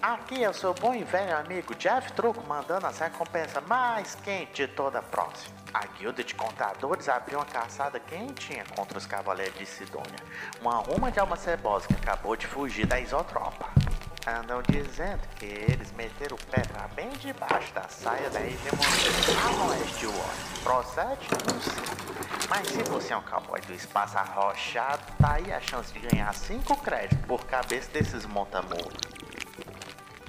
Aqui é o seu bom e velho amigo Jeff Truco mandando as recompensas mais quentes de toda a próxima. A guilda de contadores abriu uma caçada quentinha contra os cavaleiros de Sidônia. Uma ruma de alma cebosa que acabou de fugir da isotropa. Andam dizendo que eles meteram o pé pra bem debaixo da saia da hegemonia a oeste War. Procede? Não sei. Mas se você é um cowboy do espaço arrochado, tá aí a chance de ganhar 5 créditos por cabeça desses monta-morto.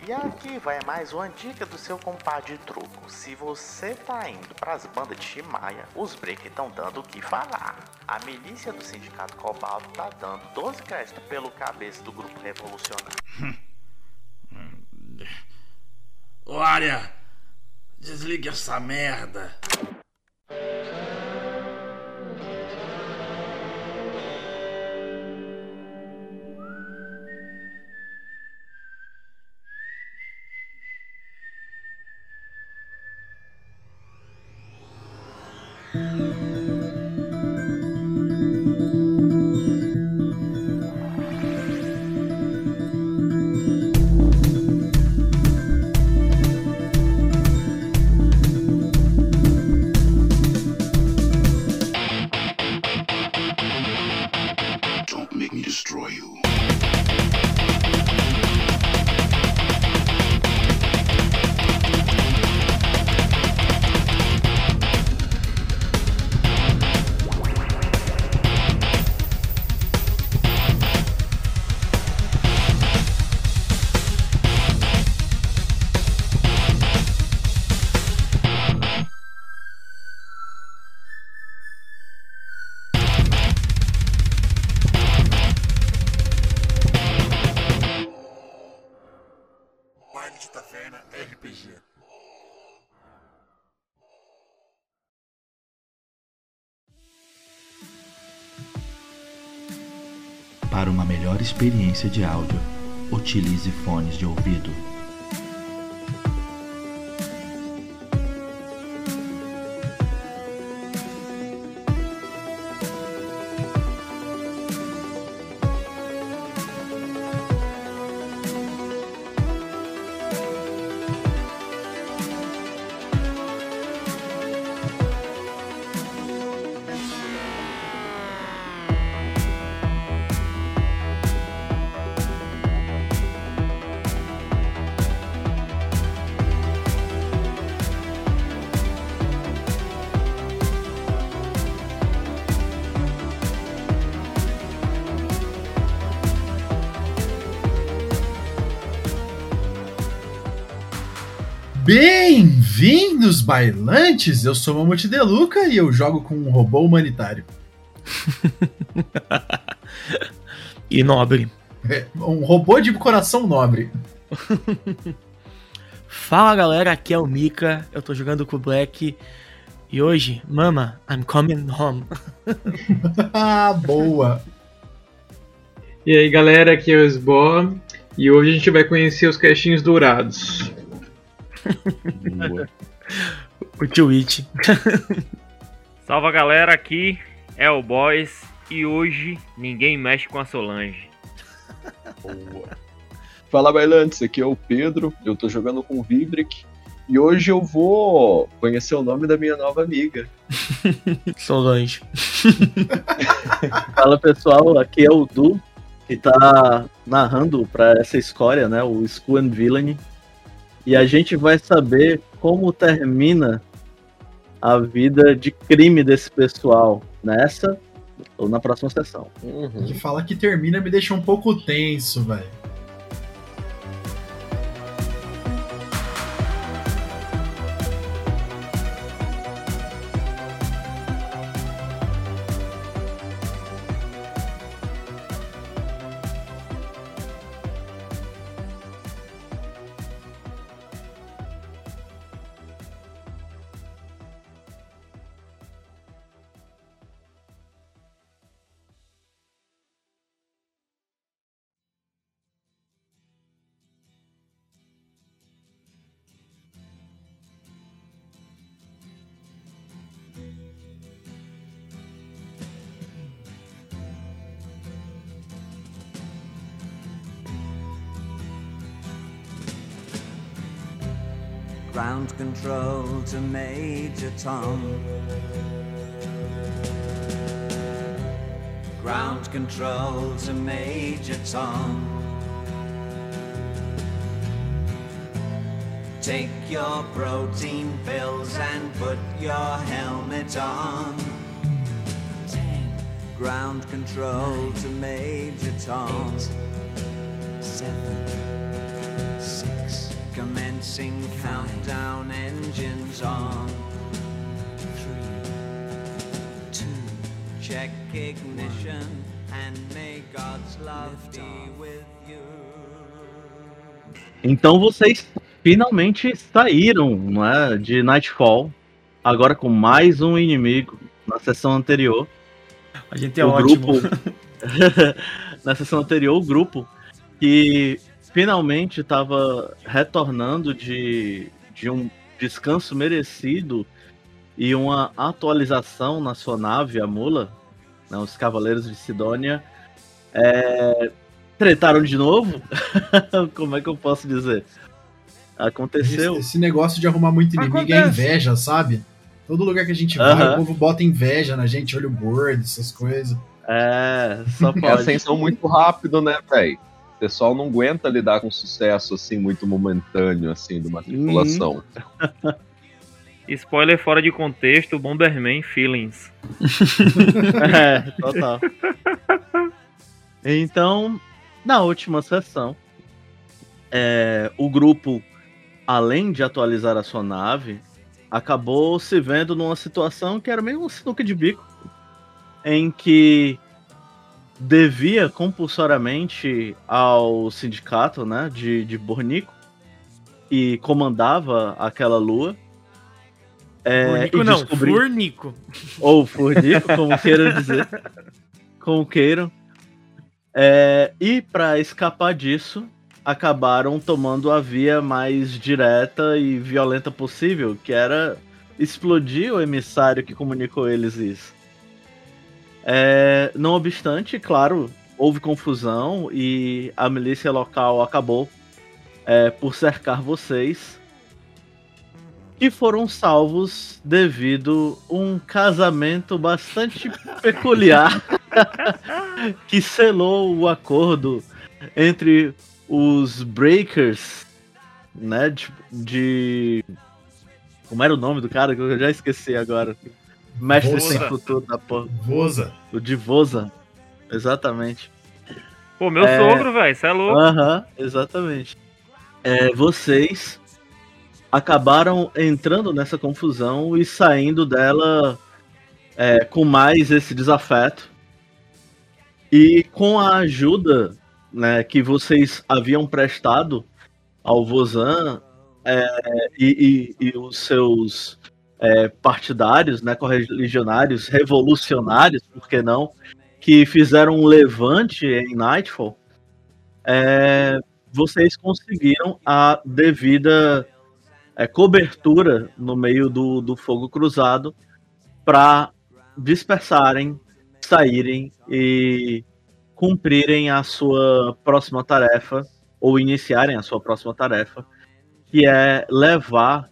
E aqui vai mais uma dica do seu compadre truco. Se você tá indo pras bandas de Shimaia, os break estão dando o que falar. A milícia do Sindicato Cobalto tá dando 12 créditos pelo cabeça do grupo revolucionário. Olha, desligue essa merda. Experiência de áudio, utilize fones de ouvido. Bem-vindos, bailantes! Eu sou Mamute Deluca e eu jogo com um robô humanitário. E nobre. É, um robô de coração nobre. Fala galera, aqui é o Mika, eu tô jogando com o Black. E hoje, mama, I'm coming home. ah, boa! E aí galera, aqui é o Sbo e hoje a gente vai conhecer os caixinhos dourados. O Twitch. Salva galera, aqui é o Boys e hoje ninguém mexe com a Solange. Fala bailantes, aqui é o Pedro, eu tô jogando com o Vivric e hoje eu vou conhecer o nome da minha nova amiga. Solange. Fala pessoal, aqui é o Du, que tá narrando pra essa história, né? O School and Villainy. E a gente vai saber como termina a vida de crime desse pessoal nessa ou na próxima sessão. Que fala que termina me deixa um pouco tenso, velho. Tom. Ground control to Major Tom. Take your protein pills and put your helmet on. Ground control to Major Tom. seven, six. Commencing countdown engines on. Check ignition and may God's love be with you. Então vocês finalmente saíram não é, de Nightfall, agora com mais um inimigo. Na sessão anterior, A gente é o ótimo. grupo. na sessão anterior, o grupo que finalmente estava retornando de, de um descanso merecido e uma atualização na sua nave, a Mula, né, os Cavaleiros de Sidônia, é, tretaram de novo? Como é que eu posso dizer? Aconteceu. Esse, esse negócio de arrumar muito inimigo é Acontece. inveja, sabe? Todo lugar que a gente vai, Aham. o povo bota inveja na gente, olho gordo, essas coisas. É, só É pode. ascensão muito rápido, né, velho? O pessoal não aguenta lidar com sucesso assim muito momentâneo assim de uma tripulação. Spoiler fora de contexto, Bomberman Feelings. É, total. Então, na última sessão, é, o grupo, além de atualizar a sua nave, acabou se vendo numa situação que era meio um sinuca de bico, em que devia compulsoriamente ao sindicato né, de, de Bornico e comandava aquela lua. É, Furnico não, descobriu- Furnico. ou Furnico, como queiram dizer. Como queiram. É, e para escapar disso, acabaram tomando a via mais direta e violenta possível, que era explodir o emissário que comunicou eles isso. É, não obstante, claro, houve confusão e a milícia local acabou é, por cercar vocês e foram salvos devido a um casamento bastante peculiar que selou o acordo entre os Breakers, né, de, de- como era o nome do cara que eu já esqueci agora. Mestre Voza. sem futuro da porra. Voza. O de Voza. Exatamente. Pô, meu É. sogro, velho, cê é louco. Aham, exatamente. É, vocês acabaram entrando nessa confusão e saindo dela é, com mais esse desafeto. E com a ajuda né, que vocês haviam prestado ao Vozan é, e, e- e os seus é, partidários, né, correligionários, revolucionários, por que não, que fizeram um levante em Nightfall, é, vocês conseguiram a devida é, cobertura no meio do, do fogo cruzado para dispersarem, saírem e cumprirem a sua próxima tarefa ou iniciarem a sua próxima tarefa, que é levar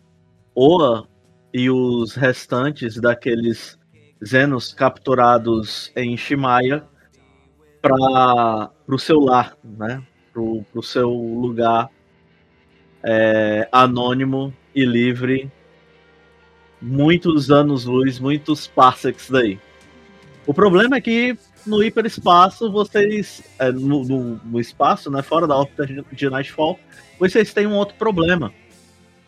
Oa e os restantes daqueles Zenos capturados em Shimaya para o seu lar, né? Para o seu lugar é, anônimo e livre. Muitos anos-luz, muitos parsecs daí. O problema é que no hiperespaço vocês. é, no, no- no espaço, né? Fora da órbita de- Nightfall, vocês têm um outro problema.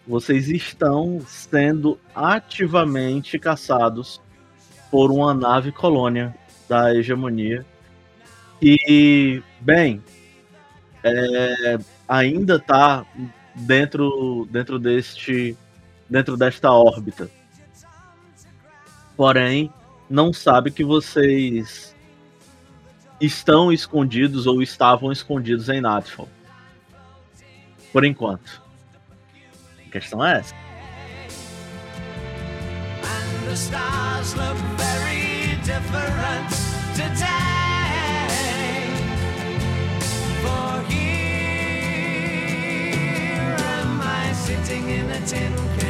Vocês estão sendo ativamente caçados por uma nave colônia da hegemonia. E, bem, é, ainda está dentro, dentro deste dentro desta órbita. Porém, não sabe que vocês estão escondidos ou estavam escondidos em Nightfall. Por enquanto. A questão é essa. The stars look very different today. For sitting in a tin can.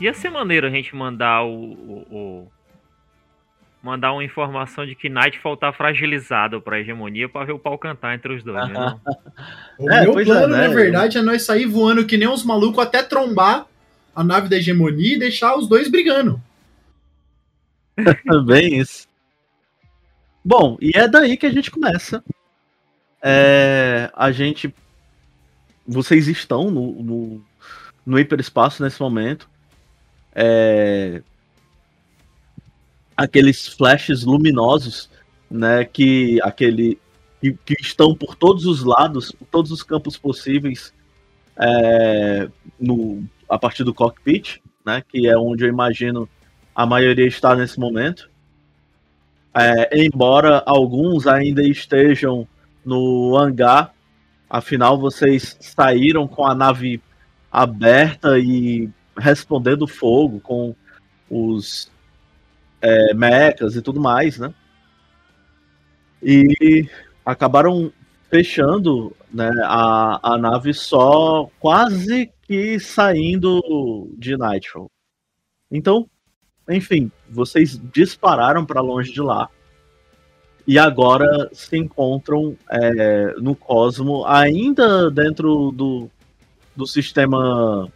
Ia ser maneiro a gente mandar o. o- o- mandar uma informação de que Nightfall tá fragilizado pra hegemonia pra ver o pau cantar entre os dois, né? O É, meu é, plano, né? na verdade, é nós sair voando que nem uns malucos até trombar a nave da hegemonia e deixar os dois brigando. Bem isso. Bom, e é daí que a gente começa. É, a gente. Vocês estão no, no, no hiperespaço nesse momento. É, aqueles flashes luminosos, né? Que aquele que, que estão por todos os lados, por todos os campos possíveis, é, no, a partir do cockpit, né? Que é onde eu imagino a maioria está nesse momento. É, embora alguns ainda estejam no hangar, afinal vocês saíram com a nave aberta e respondendo fogo com os é, mechas e tudo mais, né? E acabaram fechando né, a, a nave só quase que saindo de Nightfall. Então, enfim, vocês dispararam para longe de lá e agora se encontram é, no cosmo, ainda dentro do, do sistema,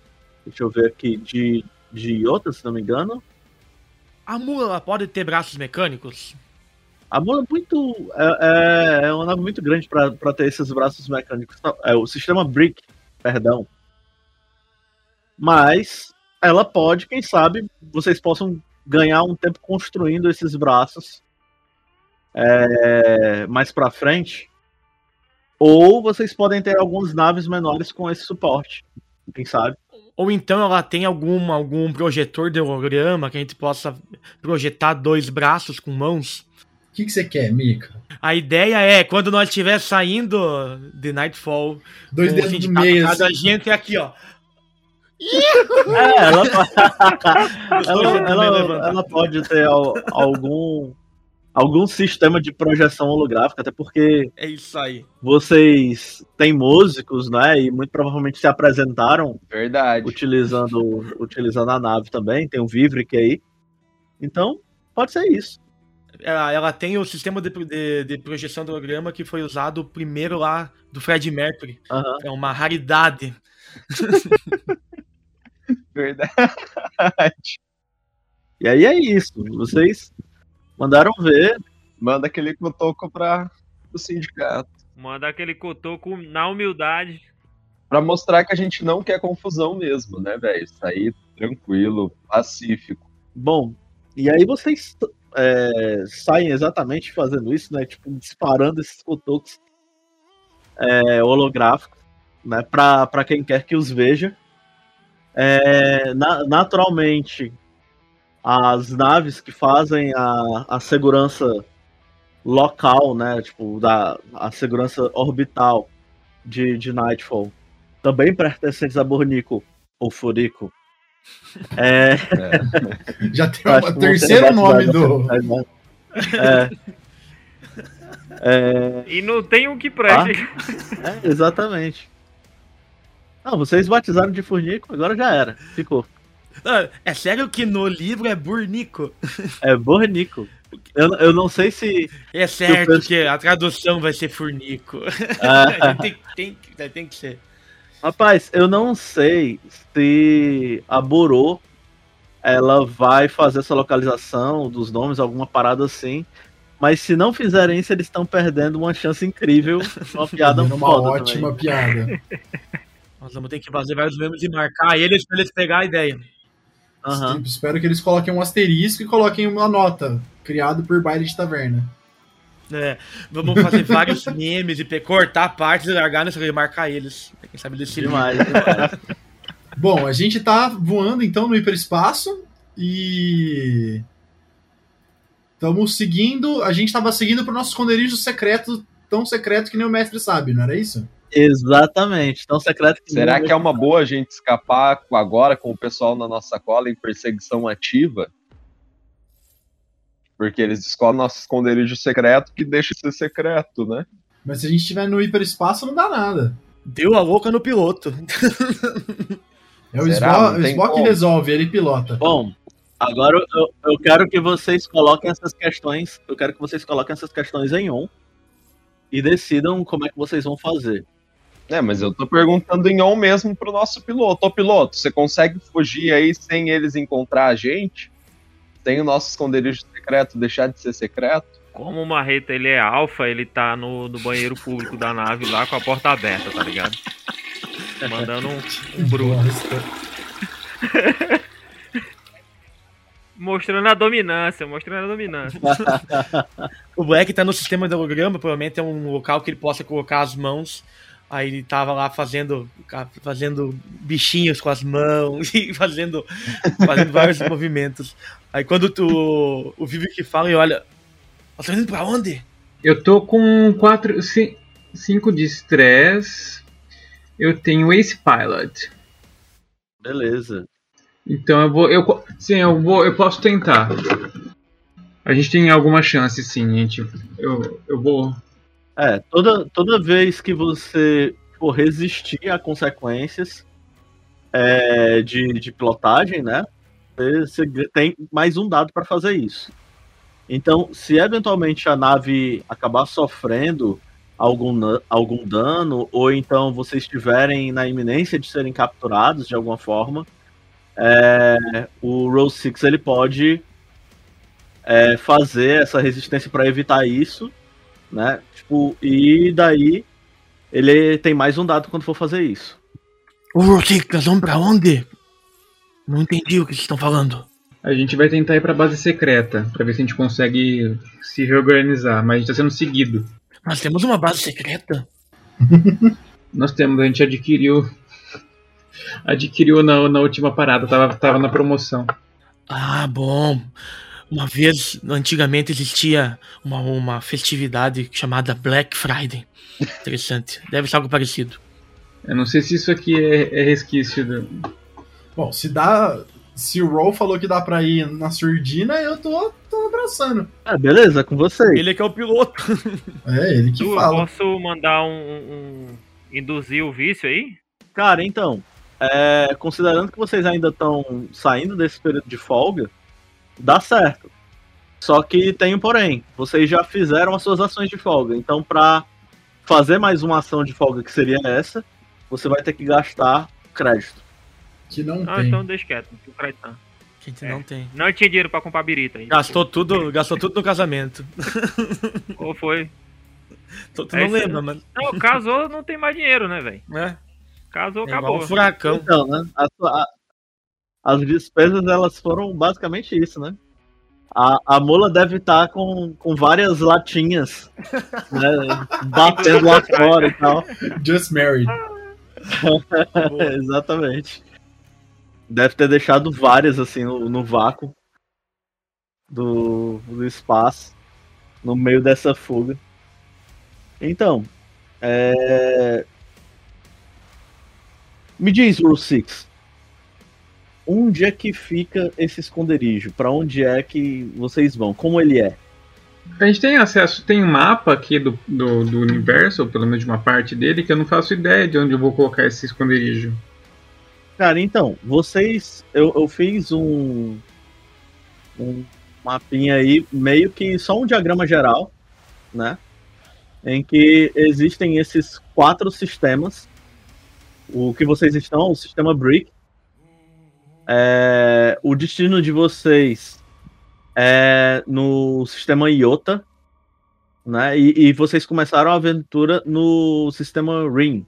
deixa eu ver aqui, de, de Iota, se não me engano. A mula pode ter braços mecânicos? A mula é muito. É, é- é uma nave muito grande para ter esses braços mecânicos. É o sistema Brick, perdão. Mas ela pode, quem sabe, vocês possam ganhar um tempo construindo esses braços é, mais para frente. Ou vocês podem ter algumas naves menores com esse suporte. Quem sabe? Ou então ela tem algum, algum projetor de holograma que a gente possa projetar dois braços com mãos? O que, que você quer, Mika? A ideia é, quando nós estiver saindo de Nightfall, Dois dedos meio, atrás da assim. gente aqui, ó. É, ela, ela, ela- ela pode ter al- algum, algum sistema de projeção holográfica, até porque É isso aí. vocês têm músicos, né? E muito provavelmente se apresentaram Verdade. utilizando, utilizando a nave também. Tem o Vivric aí. Então, pode ser isso. Ela, ela tem o sistema de, de, de projeção do holograma que foi usado primeiro lá do Fred Mercury. Aham. É uma raridade. Verdade. E aí é isso. Vocês mandaram ver. Manda aquele cotoco para o sindicato. Manda aquele cotoco na humildade. Pra mostrar que a gente não quer confusão mesmo, né, velho? Sair tranquilo, pacífico. Bom, e aí vocês é, saem exatamente fazendo isso, né? Tipo, disparando esses cotocos é, holográficos, né? Pra, pra quem quer que os veja. É, na- naturalmente, as naves que fazem a, a segurança local, né? Tipo, da, a segurança orbital de, de Nightfall, também pertencentes a Bornico ou Furico. É, Já tem o terceiro nome do. né? É. É, E não tem um que preste. é, exatamente. Não, vocês batizaram de Furnico, agora já era. Ficou. É sério que no livro é Burnico? É Bornico. Eu, eu não sei se. É certo penso- que a tradução vai ser Furnico. Ah. tem, tem, tem, que ser. Rapaz, eu não sei se a Burô ela vai fazer essa localização dos nomes, alguma parada assim. Mas se não fizerem isso, eles estão perdendo uma chance incrível, uma piada uma foda ótima também. piada. Nós vamos ter que fazer vários memes e marcar eles pra eles pegar a ideia. Tipo, Espero que eles coloquem um asterisco e coloquem uma nota. Criado por baile de taverna. É, vamos fazer vários memes e cortar partes e largar nessa e marcar eles. Quem sabe desse Demais, demais. Bom, a gente tá voando então no hiperespaço e. Estamos seguindo. A gente tava seguindo pro nosso esconderijo secreto, tão secreto que nem o mestre sabe, não era isso? Exatamente. Tão secreto que Será que é uma boa a gente escapar agora com o pessoal na nossa cola em perseguição ativa? Porque eles descobrem nosso esconderijo secreto que deixa de ser secreto, né? Mas se a gente estiver no hiperespaço, não dá nada. Deu a louca no piloto. É o? Spock, que resolve, ele pilota. Bom, agora eu, eu quero que vocês coloquem essas questões. Eu quero que vocês coloquem essas questões em on e decidam como é que vocês vão fazer. É, mas eu tô perguntando em on mesmo pro nosso piloto. Ô piloto, você consegue fugir aí sem eles encontrar a gente? Sem o nosso esconderijo secreto deixar de ser secreto? Como o Marreta ele é alfa, ele tá no, no banheiro público da nave lá com a porta aberta, tá ligado? Mandando um, um bruto. Mostrando a dominância, mostrando a dominância. O Black tá no sistema de holograma, provavelmente é um local que ele possa colocar as mãos. Aí ele tava lá fazendo, fazendo bichinhos com as mãos e fazendo, fazendo vários movimentos. Aí quando tu, o Vivi que fala e olha, nós estamos indo pra onde? Eu tô com 4, 5 de stress. Eu tenho Ace Pilot. Beleza. Então eu vou. Eu, sim, eu vou. Eu posso tentar. A gente tem alguma chance, sim, gente. Eu, eu vou. É, toda, toda vez que você for resistir a consequências é, de, de pilotagem, né? Você tem mais um dado para fazer isso. Então, se eventualmente a nave acabar sofrendo algum, algum dano, ou então vocês estiverem na iminência de serem capturados de alguma forma, é, o Roll 6 ele pode é, fazer essa resistência para evitar isso, né? Tipo, e daí ele tem mais um dado quando for fazer isso. Ô, Rotik, nós vamos pra onde? Não entendi o que vocês estão falando. A gente vai tentar ir pra base secreta, pra ver se a gente consegue se reorganizar, mas a gente tá sendo seguido. Nós temos uma base secreta? Nós temos, a gente adquiriu. Adquiriu na, na última parada, tava, tava na promoção. Ah, bom. Uma vez, antigamente, existia uma, uma festividade chamada Black Friday. Interessante. Deve ser algo parecido. Eu não sei se isso aqui é, é resquício do. Bom, se dá. Se o Roll falou que dá pra ir na surdina, eu tô, tô abraçando. Ah, beleza, com vocês. Ele é que é o piloto. É, ele que Tu, eu fala. posso mandar um, um- induzir o vício aí? Cara, então, é, considerando que vocês ainda estão saindo desse período de folga, dá certo. Só que tem um porém. Vocês já fizeram as suas ações de folga. Então, pra fazer mais uma ação de folga que seria essa, você vai ter que gastar crédito. Que não Ah, tem. então deixa quieto. não tem crédito, não. A gente É. não tem. Não tinha dinheiro pra comprar birita aí. Gastou tudo, gastou tudo no casamento. Ou foi? Tu, tu É não lembra, mas. Não, casou, não tem mais dinheiro, né, velho? É, Casou, é acabou. um furacão. Então, né? a sua- a- as despesas elas foram basicamente isso, né? A, a mula deve estar com, com várias latinhas, né? Batendo lá fora e tal. Just married. Exatamente. Deve ter deixado várias assim no, no vácuo do, do espaço, no meio dessa fuga. Então, é... me diz, Rule Six, onde é que fica esse esconderijo? Pra onde é que vocês vão? Como ele é? A gente tem acesso, tem um mapa aqui do, do, do universo, ou pelo menos de uma parte dele, que eu não faço ideia de onde eu vou colocar esse esconderijo. Cara, então, vocês. Eu, eu fiz um. Um mapinha aí, meio que só um diagrama geral, né? Em que existem esses quatro sistemas. O que vocês estão, o sistema Brick. É, o destino de vocês é no sistema Iota, né? E, e vocês começaram a aventura no sistema Ring.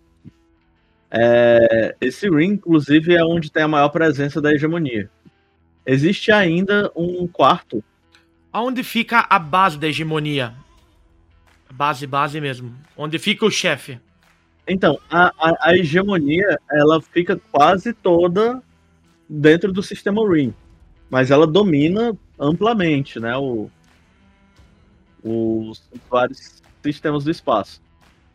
É, esse Ring, inclusive, é onde tem a maior presença da hegemonia. Existe ainda um quarto. Aonde fica a base da hegemonia? Base, base mesmo. Onde fica o chefe? Então, a, a, a hegemonia, ela fica quase toda dentro do sistema Ring. Mas ela domina amplamente, né? O, os vários sistemas do espaço.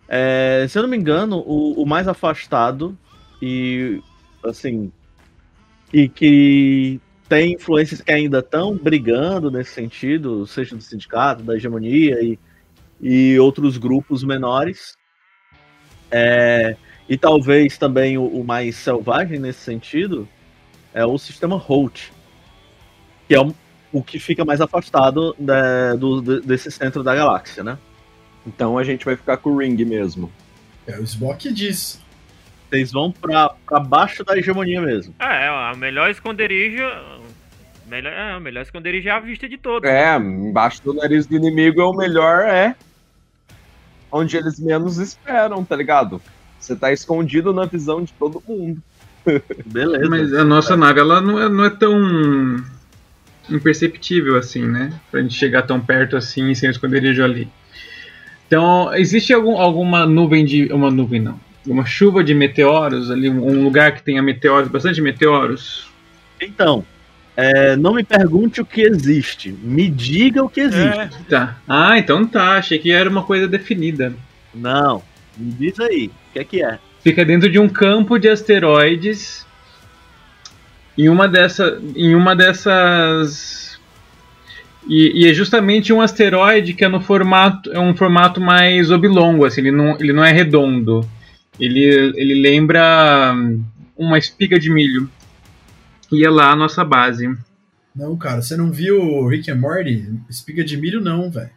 É, se eu não me engano, o, o mais afastado e assim e que tem influências que ainda estão brigando nesse sentido, seja do sindicato, da hegemonia e, e outros grupos menores. É, e talvez também o, o mais selvagem nesse sentido é o sistema Holt, que é um- o que fica mais afastado né, do, de- desse centro da galáxia, né? Então a gente vai ficar com o Ring mesmo. É, o Spock diz. Vocês vão pra, pra baixo da hegemonia mesmo. É, a melhor esconderijo. Melhor, é, o melhor esconderijo é a vista de todos. É, embaixo do nariz do inimigo é o melhor, é. Onde eles menos esperam, tá ligado? Você tá escondido na visão de todo mundo. Beleza. Mas a nossa nave ela não é, não é tão imperceptível assim, né? Pra gente chegar tão perto assim sem o esconderijo ali. Então, existe algum, alguma nuvem de. Uma nuvem não. Uma chuva de meteoros ali, um lugar que tenha meteoros, bastante meteoros. Então, é, não me pergunte o que existe. Me diga o que existe. Tá. Ah, então tá. Achei que era uma coisa definida. Não. Me diz aí. O que é que é? Fica dentro de um campo de asteroides. Em uma dessa, em uma dessas e, e é justamente um asteroide que é no formato é um formato mais oblongo, assim, ele não, ele não é redondo. Ele, ele lembra hum, uma espiga de milho. E é lá a nossa base. Não, cara, você não viu Rick and Morty? Espiga de milho, não, velho.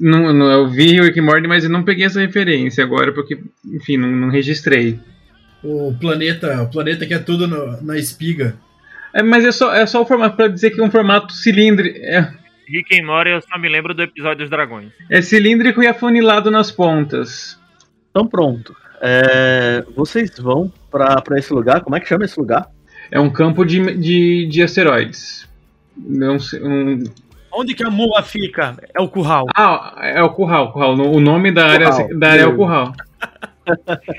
Não, não, eu vi Rick and Morty, mas eu não peguei essa referência agora porque, enfim, não, não registrei. O planeta, o planeta que é tudo no- na espiga. É, mas é só, é só o formato para dizer que é um formato cilíndrico. É, Rick and Morty eu só me lembro do episódio dos dragões. é cilíndrico e afunilado nas pontas. Então pronto. É, vocês vão pra, pra esse lugar. Como é que chama esse lugar? É um campo de, de, de asteroides. Não sei, um- Onde que a mula fica? É o curral. Ah, é o curral, curral. O nome da área, Curral. da área é o curral.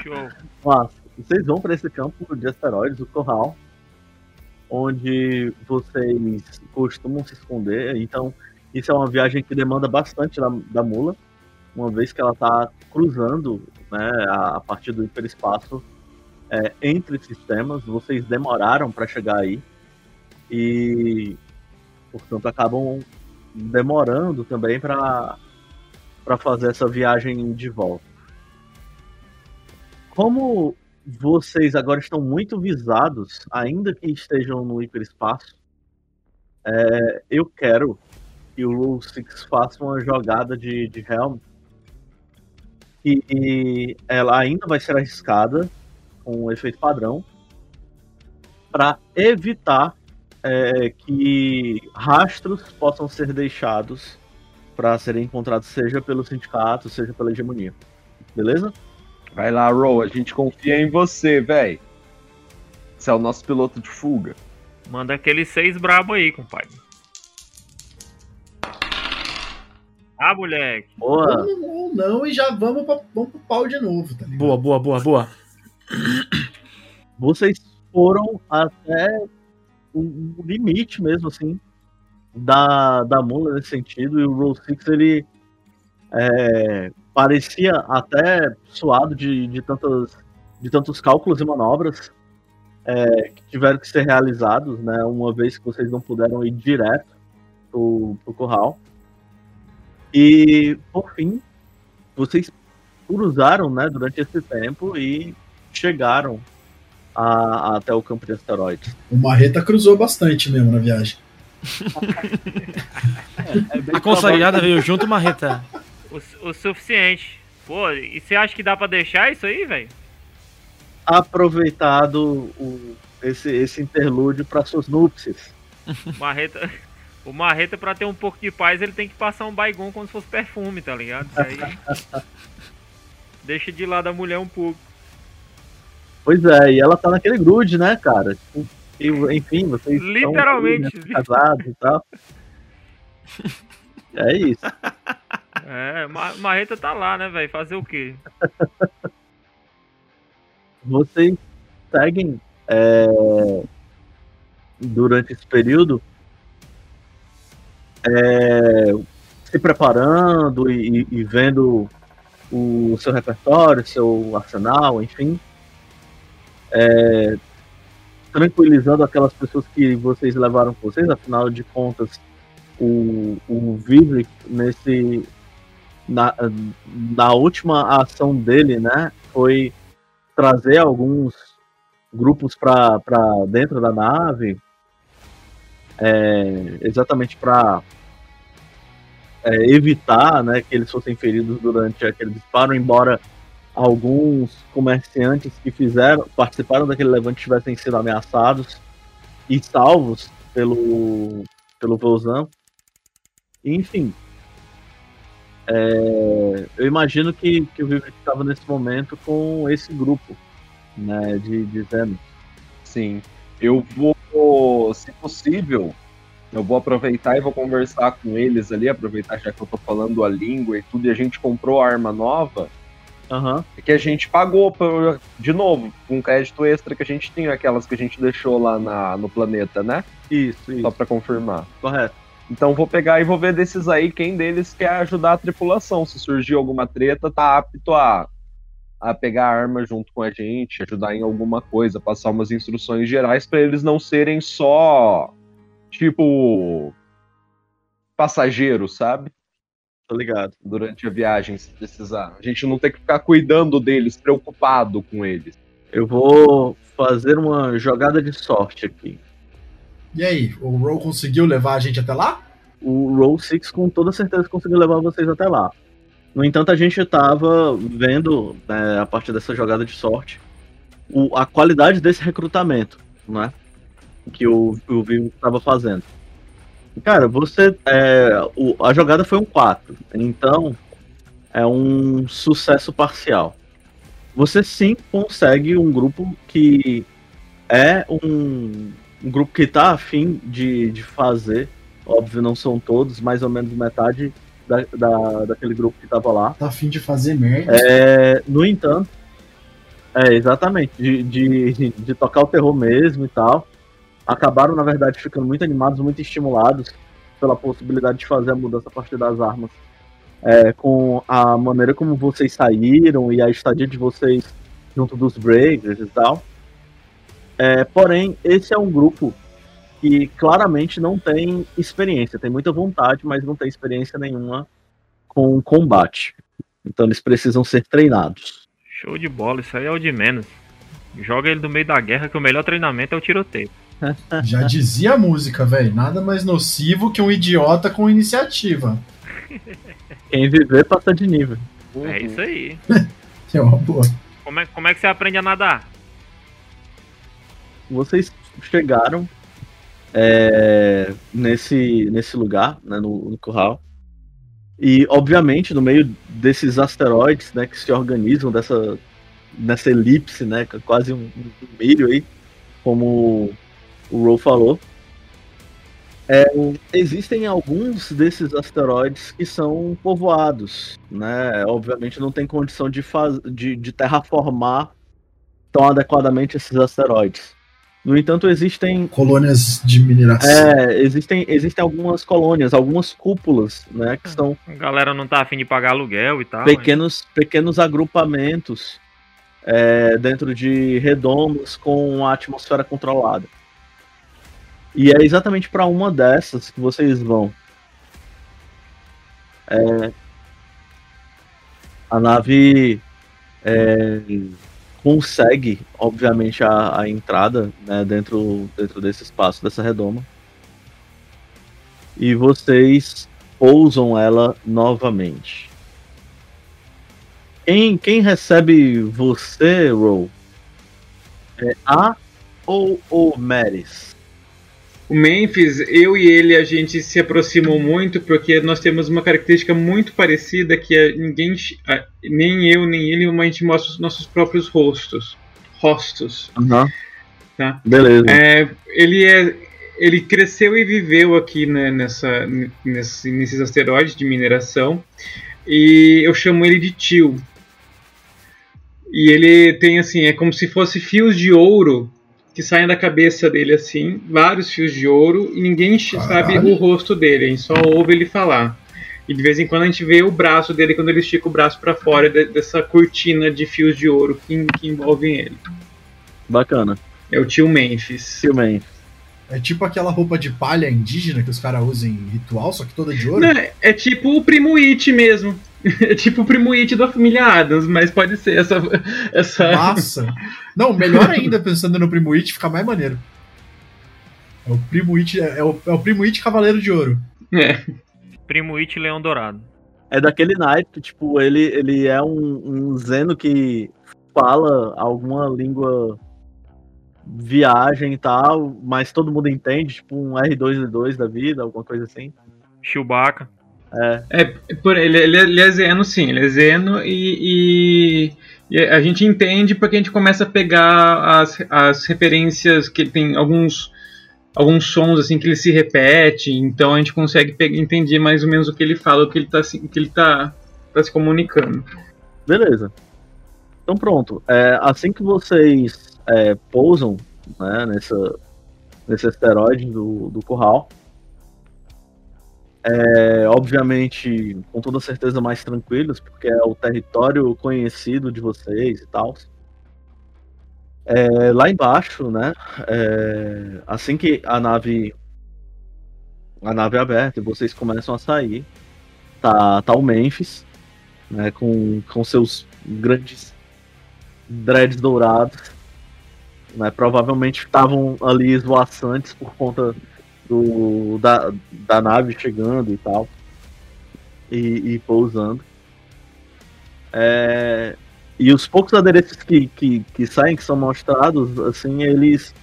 Show. Mas vocês vão para esse campo de asteroides, o Corral, onde vocês costumam se esconder. Então, isso é uma viagem que demanda bastante da, da mula, uma vez que ela está cruzando né, a, a partir do hiperespaço é, entre sistemas. Vocês demoraram para chegar aí e, portanto, acabam demorando também para fazer essa viagem de volta. Como vocês agora estão muito visados, ainda que estejam no hiperespaço, é, eu quero que o 6 faça uma jogada de, de Helm. E, e ela ainda vai ser arriscada com um efeito padrão para evitar é, que rastros possam ser deixados para serem encontrados, seja pelo sindicato, seja pela hegemonia. Beleza? Vai lá, Ro, a gente confia em você, véi. Você é o nosso piloto de fuga. Manda aqueles seis brabo aí, compadre. Ah, moleque. Boa. Ou, ou não, e já vamos, pra, vamos pro pau de novo, tá? Boa, boa, boa, boa. vocês foram até o limite mesmo, assim, da, da mula nesse sentido, e o Roll Six ele é, parecia até suado de, de, tantas, de tantos cálculos e manobras é, que tiveram que ser realizados, né, uma vez que vocês não puderam ir direto pro, pro curral. E, por fim, vocês cruzaram, né, durante esse tempo e chegaram a- até o campo de asteroides. O Marreta cruzou bastante mesmo na viagem. A consagrada veio junto, Marreta. O, o suficiente. Pô, e você acha que dá pra deixar isso aí, velho? Aproveitado o- esse, esse interlúdio para suas núpcias. Marreta, O Marreta, pra ter um pouco de paz, ele tem que passar um baigon como se fosse perfume, tá ligado? Isso aí. Deixa de lado a mulher um pouco. Pois é, e ela tá naquele grude, né, cara? Tipo, enfim, vocês estão Literalmente. né, casados e tal. É isso. É, Ma- Marreta tá lá, né, velho? Fazer o quê? Vocês seguem é, durante esse período é, se preparando e, e vendo o seu repertório, seu arsenal, enfim. É, tranquilizando aquelas pessoas que vocês levaram com vocês, afinal de contas, o, o Vivek nesse na, na última ação dele, né, foi trazer alguns grupos para dentro da nave, é, exatamente para evitar né, que eles fossem feridos durante aquele disparo, embora alguns comerciantes que fizeram participaram daquele levante tivessem sido ameaçados e salvos pelo pelo Vouzan. Enfim, é, eu imagino que, que o Vivek estava nesse momento com esse grupo né, de, de. Sim. Eu vou, se possível, eu vou aproveitar e vou conversar com eles ali, aproveitar já que eu tô falando a língua e tudo, e a gente comprou arma nova, É que a gente pagou, por- de novo, com um crédito extra que a gente tinha, aquelas que a gente deixou lá na, no planeta, né? Isso, isso. Só pra confirmar. Correto. Então vou pegar e vou ver desses aí quem deles quer ajudar a tripulação. Se surgir alguma treta, tá apto a, a pegar a arma junto com a gente, ajudar em alguma coisa, passar umas instruções gerais pra eles não serem só tipo passageiros, sabe? Tô ligado. Durante a viagem, se precisar. A gente não tem que ficar cuidando deles, preocupado com eles. Eu vou fazer uma jogada de sorte aqui. E aí, o Roll conseguiu levar a gente até lá? O Roll Six com toda certeza conseguiu levar vocês até lá. No entanto, a gente tava vendo, né, a partir dessa jogada de sorte, o- a qualidade desse recrutamento, né? Que o, o Vivo estava fazendo. Cara, você. é, o- a jogada foi um 4. Então, é um sucesso parcial. Você sim consegue um grupo que é um, um grupo que tá afim de, de fazer. Óbvio, não são todos, mais ou menos metade da, da, daquele grupo que tava lá. Tá afim de fazer merda. É, no entanto, é exatamente, de, de, de tocar o terror mesmo e tal. Acabaram, na verdade, ficando muito animados, muito estimulados pela possibilidade de fazer a mudança a partir das armas. É, com a maneira como vocês saíram e a estadia de vocês junto dos Breakers e tal. É, porém, esse é um grupo que claramente não tem experiência, tem muita vontade, mas não tem experiência nenhuma com combate. Então eles precisam ser treinados. Show de bola, isso aí é o de menos. Joga ele no meio da guerra que o melhor treinamento é o tiroteio. Já dizia a música, velho. Nada mais nocivo que um idiota com iniciativa. Quem viver passa de nível. É isso aí. É uma boa. Como é, como é que você aprende a nadar? Vocês chegaram é, nesse, nesse lugar, né, no, no curral. E, obviamente, no meio desses asteroides né, que se organizam dessa, nessa elipse, né, é quase um, um milho aí, como o Ro falou, é, existem alguns desses asteroides que são povoados, né? Obviamente não tem condição de, faz, de, de terraformar tão adequadamente esses asteroides. No entanto, existem Colônias de mineração. é, existem, existem algumas colônias, algumas cúpulas, né, que são A galera não tá afim de pagar aluguel e tal. pequenos, pequenos agrupamentos é, dentro de redomos com a atmosfera controlada. E é exatamente para uma dessas que vocês vão. É, a nave é, consegue, obviamente, a, a entrada né, dentro, dentro desse espaço, dessa redoma. E vocês pousam ela novamente. Quem, quem recebe você, Ro? É a ou o Meris? O Memphis, eu e ele, a gente se aproximou muito porque nós temos uma característica muito parecida que é ninguém, nem eu nem ele, mas a gente mostra os nossos próprios rostos, rostos, Aham. tá? Beleza. É, ele é, ele cresceu e viveu aqui né, nessa, nesse, nesses asteroides de mineração e eu chamo ele de tio. E ele tem assim, é como se fosse fios de ouro que saem da cabeça dele assim, vários fios de ouro, e ninguém sabe o rosto dele, a gente só ouve ele falar. E de vez em quando a gente vê o braço dele quando ele estica o braço para fora de- dessa cortina de fios de ouro que, que envolvem ele. Bacana. É o tio Memphis. Tio Memphis. É tipo aquela roupa de palha indígena que os caras usam em ritual, só que toda de ouro. Não, é- é tipo o primo It mesmo. É tipo o primo It da família Adams, mas pode ser essa. essa... Massa! Não, melhor ainda pensando no Primo It, fica mais maneiro. É o Primo It, é o, é o Primo It Cavaleiro de Ouro. É. Primo It Leão Dourado. É daquele naipe que, tipo, ele, ele é um, um Zeno que fala alguma língua viagem e tal, mas todo mundo entende, tipo um R2D2 da vida, alguma coisa assim. Chewbacca. É. É, por, ele, ele, ele é Zeno, sim, ele é Zeno e, e- e a gente entende porque a gente começa a pegar as, as referências que ele tem alguns alguns sons assim que ele se repete, então a gente consegue pegar, entender mais ou menos o que ele fala, o que ele tá, se- o que ele tá, tá se comunicando. Beleza. Então pronto. É, assim que vocês é, pousam né, nessa, nesse asteroide do, do curral, é, obviamente, com toda certeza mais tranquilos, porque é o território conhecido de vocês e tal. É, lá embaixo, né? é, assim que a nave a nave é aberta e vocês começam a sair, tá, tá o Memphis, né, com, com seus grandes dreads dourados, né, provavelmente estavam ali esvoaçantes por conta do, da, da nave chegando e tal, e, e pousando. É, e os poucos adereços que, que, que saem, que são mostrados, assim, eles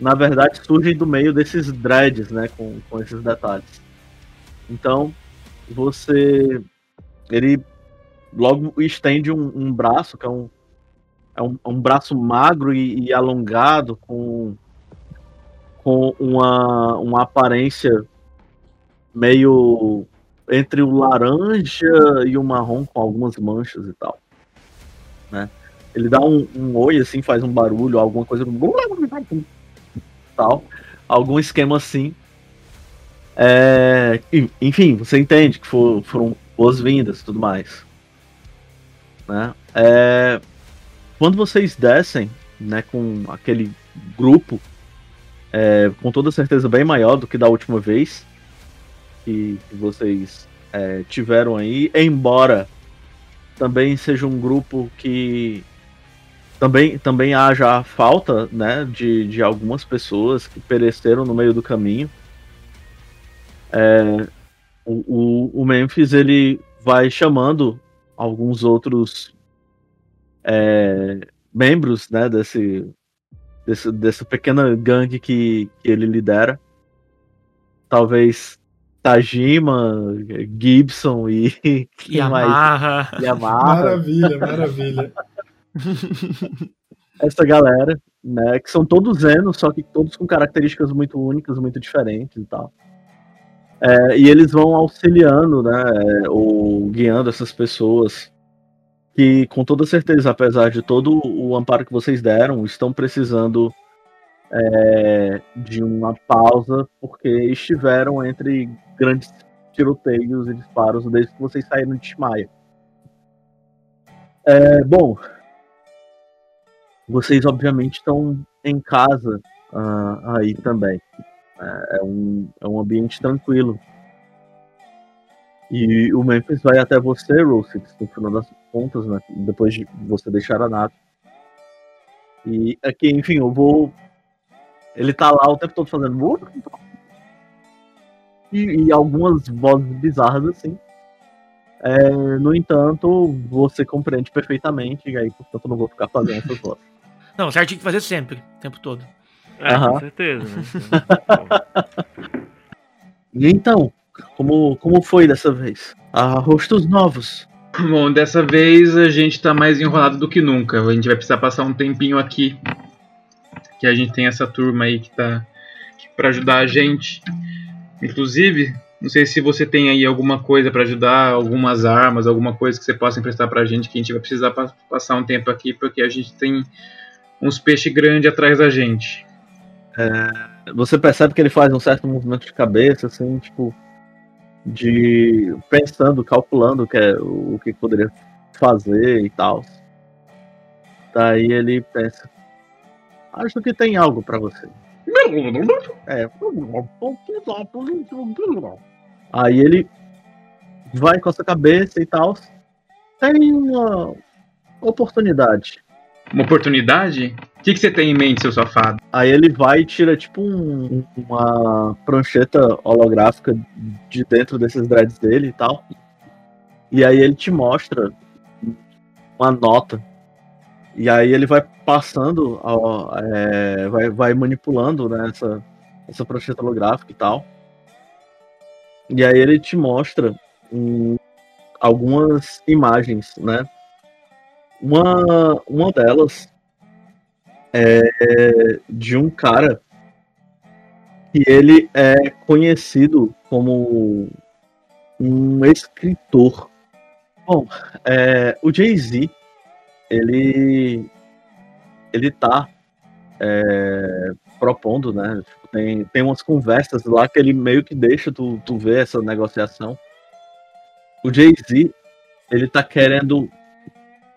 na verdade surgem do meio desses dreads, né, com, com esses detalhes. Então, você ele logo estende um, um braço, que é um, é um, um braço magro e, e alongado, com, com uma, uma aparência meio entre o laranja e o marrom, com algumas manchas e tal. Né? Ele dá um, um oi, assim, faz um barulho, alguma coisa. Tal, algum esquema assim. É, en- enfim, você entende que for- foram boas-vindas tudo mais. Né? É, quando vocês descem né, com aquele grupo, é, com toda certeza bem maior do que da última vez que, vocês é, tiveram aí, embora também seja um grupo que também, também haja falta né, de, de algumas pessoas que pereceram no meio do caminho. É, o, o, o Memphis ele vai chamando alguns outros é, membros né, desse, desse, dessa pequena gangue que, que ele lidera. Talvez Tajima, Gibson e mais? Yamaha. Yamaha. Maravilha, maravilha. essa galera, né? Que são todos Zenos, só que todos com características muito únicas, muito diferentes e tal. É, e eles vão auxiliando, né? é, Ou guiando essas pessoas que, com toda certeza, apesar de todo o amparo que vocês deram, estão precisando é, de uma pausa porque estiveram entre grandes tiroteios e disparos desde que vocês saíram de Shimaya. É, bom, vocês obviamente estão em casa ah, aí também. É, é um, é um ambiente tranquilo. E o Memphis vai até você, Rossi, no final das contas, né? Depois de você deixar a nave. E aqui, enfim, eu vou. Ele tá lá o tempo todo fazendo. E, e algumas vozes bizarras assim. É, no entanto, você compreende perfeitamente, e aí, portanto, eu não vou ficar fazendo essas vozes. Não, certo tinha que fazer sempre, o tempo todo. É, Aham. com certeza, né? E então, como, como foi dessa vez? Ah, rostos novos. Bom, dessa vez a gente tá mais enrolado do que nunca. A gente vai precisar passar um tempinho aqui. Que a gente tem essa turma aí que tá pra ajudar a gente. Inclusive, não sei se você tem aí alguma coisa pra ajudar, algumas armas, alguma coisa que você possa emprestar pra gente, que a gente vai precisar pa- passar um tempo aqui, porque a gente tem uns peixes grandes atrás da gente. Você percebe que ele faz um certo movimento de cabeça, assim, tipo, de pensando, calculando o que, é, o que poderia fazer e tal. Daí ele pensa, acho que tem algo pra você. É. Aí ele vai com essa cabeça e tal. Tem uma oportunidade. Uma oportunidade? Que, que você tem em mente, seu safado? Aí ele vai e tira tipo um- uma prancheta holográfica de dentro desses dreads dele e tal. E aí ele te mostra uma nota. E aí ele vai passando, ó, é, vai, vai manipulando né, essa, essa prancheta holográfica e tal. E aí ele te mostra hum, algumas imagens, né? Uma, uma delas é de um cara que ele é conhecido como um escritor. Bom, é, o Jay-Z, ele, ele tá é, propondo, né? Tem, tem umas conversas lá que ele meio que deixa tu, tu ver essa negociação. O Jay-Z, ele tá querendo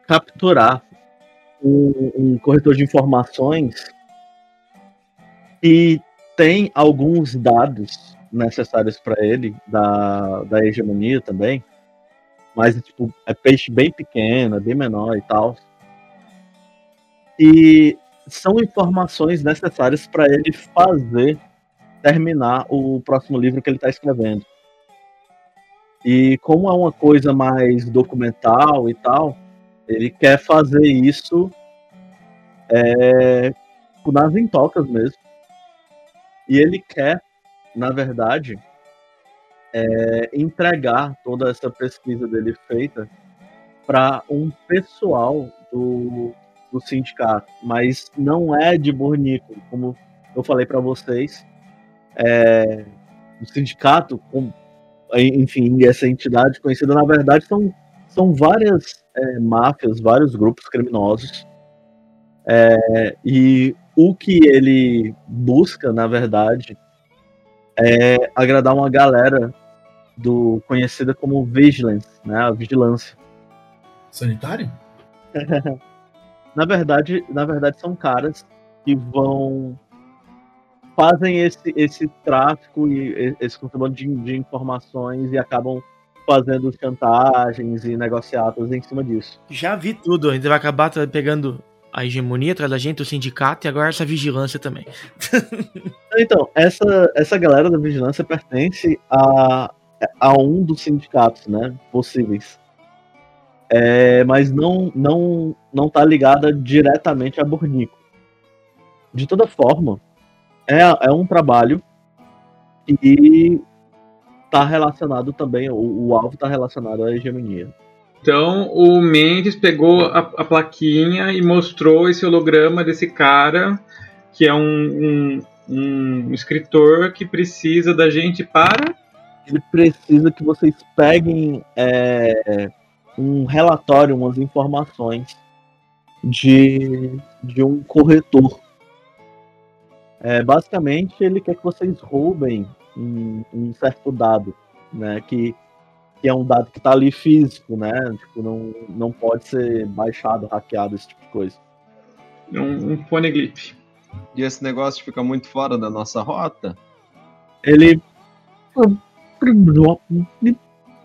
capturar um, um corretor de informações e tem alguns dados necessários para ele da, da hegemonia também, mas tipo é peixe bem pequeno, é bem menor e tal. E são informações necessárias para ele fazer terminar o próximo livro que ele está escrevendo. E como é uma coisa mais documental e tal, ele quer fazer isso é, nas intocas mesmo. E ele quer, na verdade, é, entregar toda essa pesquisa dele feita para um pessoal do, do sindicato, mas não é de Bornico, como eu falei para vocês. É, o sindicato, com- enfim, essa entidade conhecida, na verdade, são, são várias é, máfias, vários grupos criminosos. É, e o que ele busca, na verdade, é agradar uma galera do conhecida como vigilance, né, a vigilância. Sanitário? na verdade, na verdade são caras que vão fazem esse, esse tráfico e esse contrabando de, de informações e acabam fazendo chantagens e negociatas em cima disso. Já vi tudo, a gente vai acabar pegando a hegemonia atrás da gente, o sindicato e agora essa vigilância também. Então, essa, essa galera da vigilância pertence a, a um dos sindicatos, né? Possíveis. É, mas não, não, não tá ligada diretamente a Bornico. De toda forma, é, é um trabalho que tá relacionado também, o, o alvo tá relacionado à hegemonia. Então o Mendes pegou a, a plaquinha e mostrou esse holograma desse cara, que é um, um, um escritor que precisa da gente para. ele precisa que vocês peguem é, um relatório, umas informações de, de um corretor. É, basicamente, ele quer que vocês roubem um, um certo dado, né? Que, que é um dado que está ali físico, né? Tipo, não, não pode ser baixado, hackeado, esse tipo de coisa. Um, um poneglyph. E esse negócio fica muito fora da nossa rota? Ele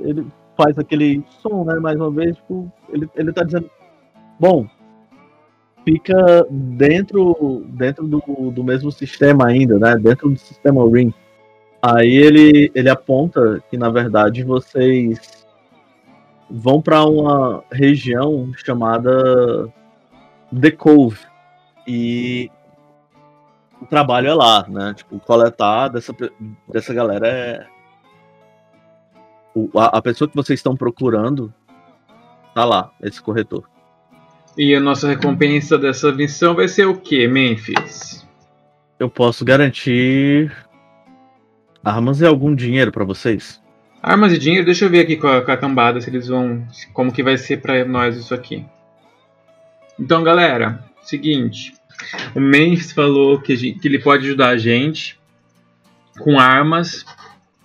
ele faz aquele som, né? Mais uma vez, tipo, ele, ele tá dizendo, bom, fica dentro dentro do, do mesmo sistema ainda, né? Dentro do sistema Ring. Aí ele ele aponta que na verdade vocês vão para uma região chamada The Cove e o trabalho é lá, né? Tipo, coletar dessa, dessa galera é. o- a, a pessoa que vocês estão procurando tá lá, esse corretor. E a nossa recompensa dessa missão vai ser o quê, Memphis? Eu posso garantir armas e algum dinheiro pra vocês. Armas e dinheiro, deixa eu ver aqui com a, com a cambada se eles vão. como que vai ser pra nós isso aqui. Então, galera, seguinte. O Memphis falou que, a gen- que ele pode ajudar a gente com armas,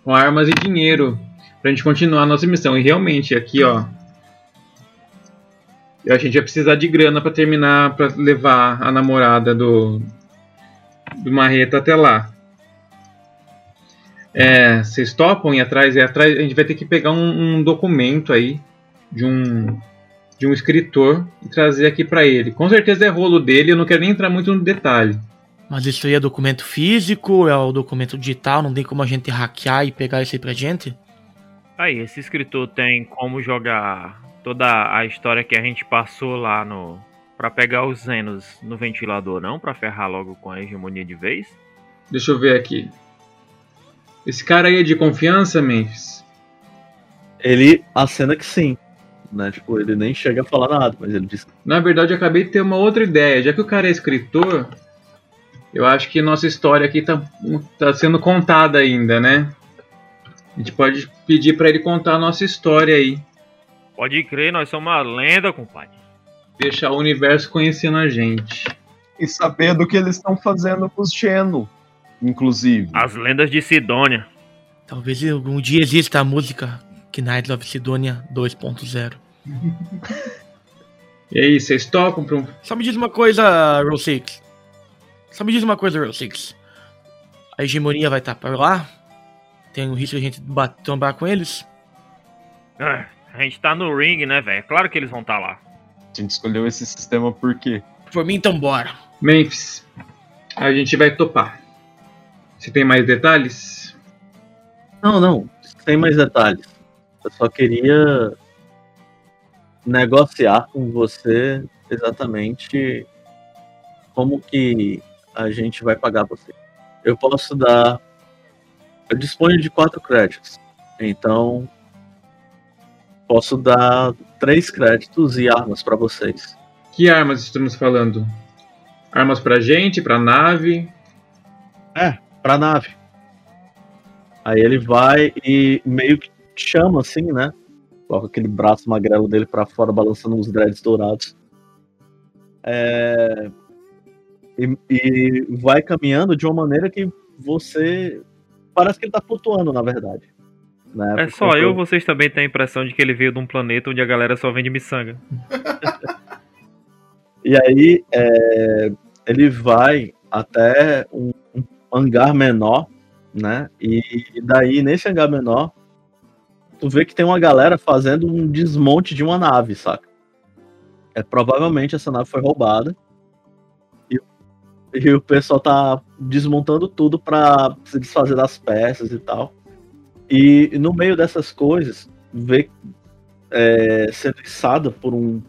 com armas e dinheiro pra gente continuar a nossa missão. E realmente, aqui, ó. A gente vai precisar de grana pra terminar, pra levar a namorada do do Marreta até lá. É, vocês topam ir atrás? É atrás. A gente vai ter que pegar um, um documento aí de um de um escritor e trazer aqui pra ele. Com certeza é rolo dele. Eu não quero nem entrar muito no detalhe. Mas isso aí é documento físico, é o documento digital, não tem como a gente hackear e pegar isso aí pra gente? Aí, esse escritor tem como jogar toda a história que a gente passou lá no. Pra pegar os Zenos no ventilador, não? Pra ferrar logo com a hegemonia de vez? Deixa eu ver aqui. Esse cara aí é de confiança, Memphis? Ele acena que sim. Né? Tipo, ele nem chega a falar nada, mas ele diz Na verdade, eu acabei de ter uma outra ideia. Já que o cara é escritor, eu acho que nossa história aqui tá, tá sendo contada ainda, né? A gente pode pedir pra ele contar a nossa história aí. Pode crer, nós somos uma lenda, compadre. Deixar o universo conhecendo a gente. E saber do que eles estão fazendo com os Geno, inclusive. As lendas de Sidônia. Talvez algum dia exista a música Knights of Sidonia 2.0. E aí, vocês topam pra um. Só me diz uma coisa, Roll Six. Só me diz uma coisa, Roll Six. A hegemonia vai estar por lá? Tem um risco de a gente bater, trombar com eles? Ah, a gente tá no ring, né, velho? Claro que eles vão estar lá. A gente escolheu esse sistema por quê? Por mim, então bora. Memphis, a gente vai topar. Você tem mais detalhes? Não, não, sem mais detalhes. Eu só queria negociar com você exatamente como que a gente vai pagar você. Eu posso dar. Eu disponho de quatro créditos. Então. Posso dar três créditos e armas para vocês. Que armas estamos falando? Armas pra gente, pra nave? É, pra nave. Aí ele vai e meio que chama assim, né? Coloca aquele braço magrelo dele pra fora, balançando uns dreads dourados. É, E, e vai caminhando de uma maneira que você. Parece que ele tá flutuando, na verdade. Né? É Por só eu ou vocês também têm a impressão de que ele veio de um planeta onde a galera só vende miçanga? E aí é, ele vai até um hangar menor, né? E daí nesse hangar menor, tu vê que tem uma galera fazendo um desmonte de uma nave, saca? É provavelmente essa nave foi roubada. E, e o pessoal tá desmontando tudo pra se desfazer das peças e tal. E no meio dessas coisas, vê é, sendo içada por um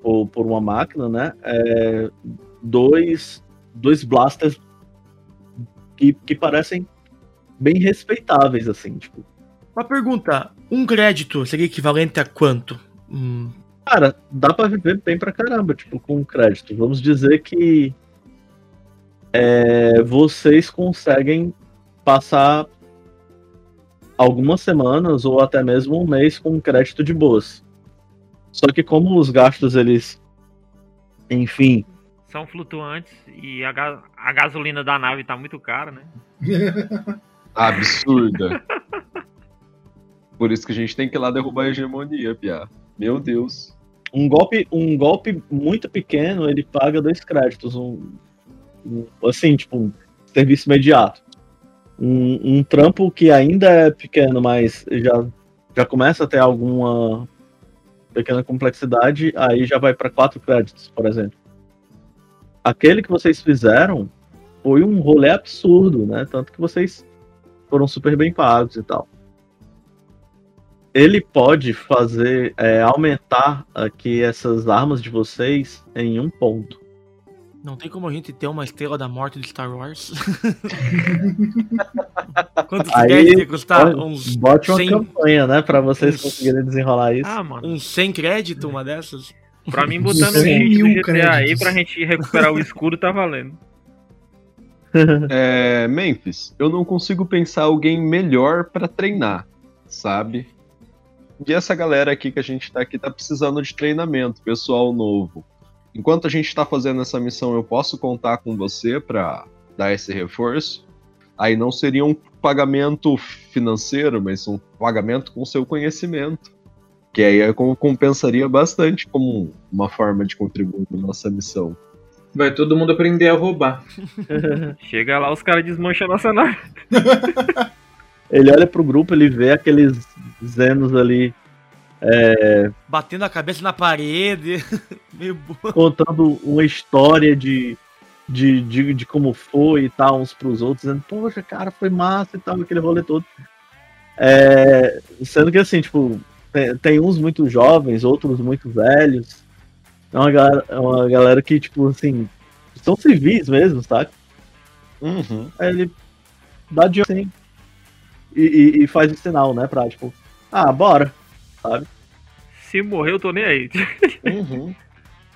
por, por uma máquina, né? é, dois, dois blasters que, que parecem bem respeitáveis, assim, tipo. Uma pergunta: um crédito seria equivalente a quanto? Hum, Cara, dá pra viver bem pra caramba, tipo, com crédito. Vamos dizer que é, vocês conseguem passar algumas semanas ou até mesmo um mês com crédito de boas. Só que como os gastos, eles. Enfim, São flutuantes e a, ga- a gasolina da nave tá muito cara, né? Absurda. Por isso que a gente tem que ir lá derrubar a hegemonia, Pia. Meu Deus. um golpe, um golpe muito pequeno, ele paga dois créditos. Um, um- assim, tipo, um serviço imediato. Um, um trampo que ainda é pequeno, mas já, já começa a ter alguma pequena complexidade, aí já vai para quatro créditos, por exemplo. Aquele que vocês fizeram foi um rolê absurdo, né? Tanto que vocês foram super bem pagos e tal ele pode fazer é, aumentar aqui essas armas de vocês em um ponto. Não tem como a gente ter uma estrela da morte de Star Wars. Quanto que custar? bo- Uns bote uma 100 campanha, né? Pra vocês uns- conseguirem desenrolar isso. Ah, mano. Uns 100 crédito, uma dessas? Pra mim, botando o Cem cheat do mil GTA aí créditos. pra gente recuperar o escudo, tá valendo. É, Memphis, eu não consigo pensar alguém melhor pra treinar, sabe? E essa galera aqui que a gente tá aqui tá precisando de treinamento, pessoal novo. Enquanto a gente tá fazendo essa missão, eu posso contar com você pra dar esse reforço? Aí não seria um pagamento financeiro, mas um pagamento com seu conhecimento. Que aí é com- compensaria bastante como uma forma de contribuir na nossa missão. Vai todo mundo aprender a roubar. Chega lá, os caras desmancham a nossa nave. Ele olha pro grupo, ele vê aqueles Zenos ali Batendo a cabeça na parede. Meio boa. contando uma história de, de, de, de como foi e tal, uns pros outros, dizendo, poxa, cara, foi massa e tal, aquele rolê todo. É, sendo que assim, tipo, tem, tem uns muito jovens, outros muito velhos. É uma, galera- é uma galera que, tipo, assim, são civis mesmo, sabe? Uhum. Aí ele dá de assim e, e, e faz o sinal, né? Pra, tipo, ah, bora, sabe? Se morrer, eu tô nem aí. Uhum.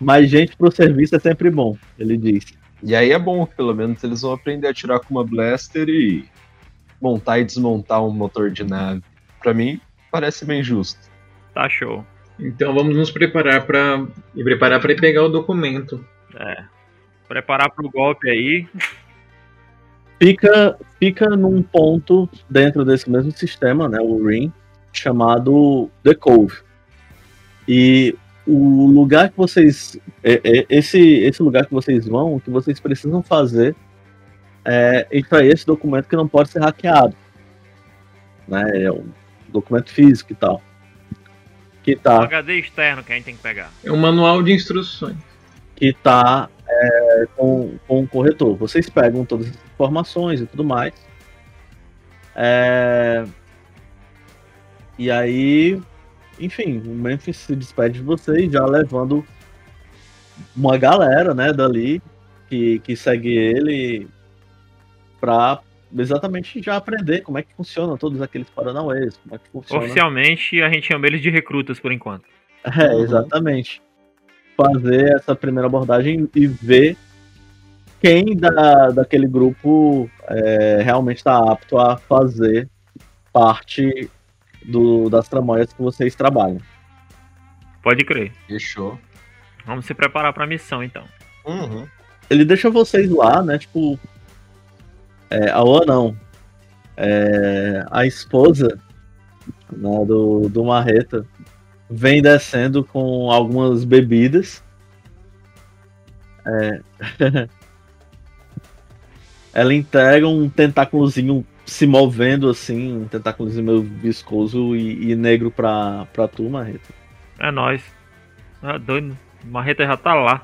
Mais gente pro serviço é sempre bom, ele diz. E aí é bom, pelo menos eles vão aprender a tirar com uma blaster e montar e desmontar um motor de nave. Pra mim, parece bem justo. Tá show. Então vamos nos preparar para e preparar para pegar o documento. É. Preparar pro golpe aí. fica, fica num ponto dentro desse mesmo sistema, né, o RIM, chamado The Cove. E o lugar que vocês. é- é- Esse, esse lugar que vocês vão, o que vocês precisam fazer é extrair esse documento que não pode ser hackeado. Né, é um documento físico e tal. Que Um tá HD externo que a gente tem que pegar. É um manual de instruções. que está com, com o corretor. Vocês pegam todas as informações e tudo mais. É, e aí, enfim, o Memphis se despede de vocês, já levando uma galera, né, dali que, que segue ele para exatamente já aprender como é que funciona todos aqueles paranauês, como é que funciona. Oficialmente, a gente chama eles de recrutas por enquanto. É, exatamente. Fazer essa primeira abordagem e ver quem da, daquele grupo é, realmente está apto a fazer parte do, das tramóias que vocês trabalham. Pode crer. Fechou. Vamos se preparar pra missão então. Uhum. Ele deixa vocês lá, né? Tipo. É, a Oa não. É, a esposa né, do, do Marreta vem descendo com algumas bebidas. É, ela entrega um tentáculozinho se movendo assim, um tentáculozinho meio viscoso e, e negro pra, pra tu, Marreta. É nóis. Ah, doido. Marreta já tá lá.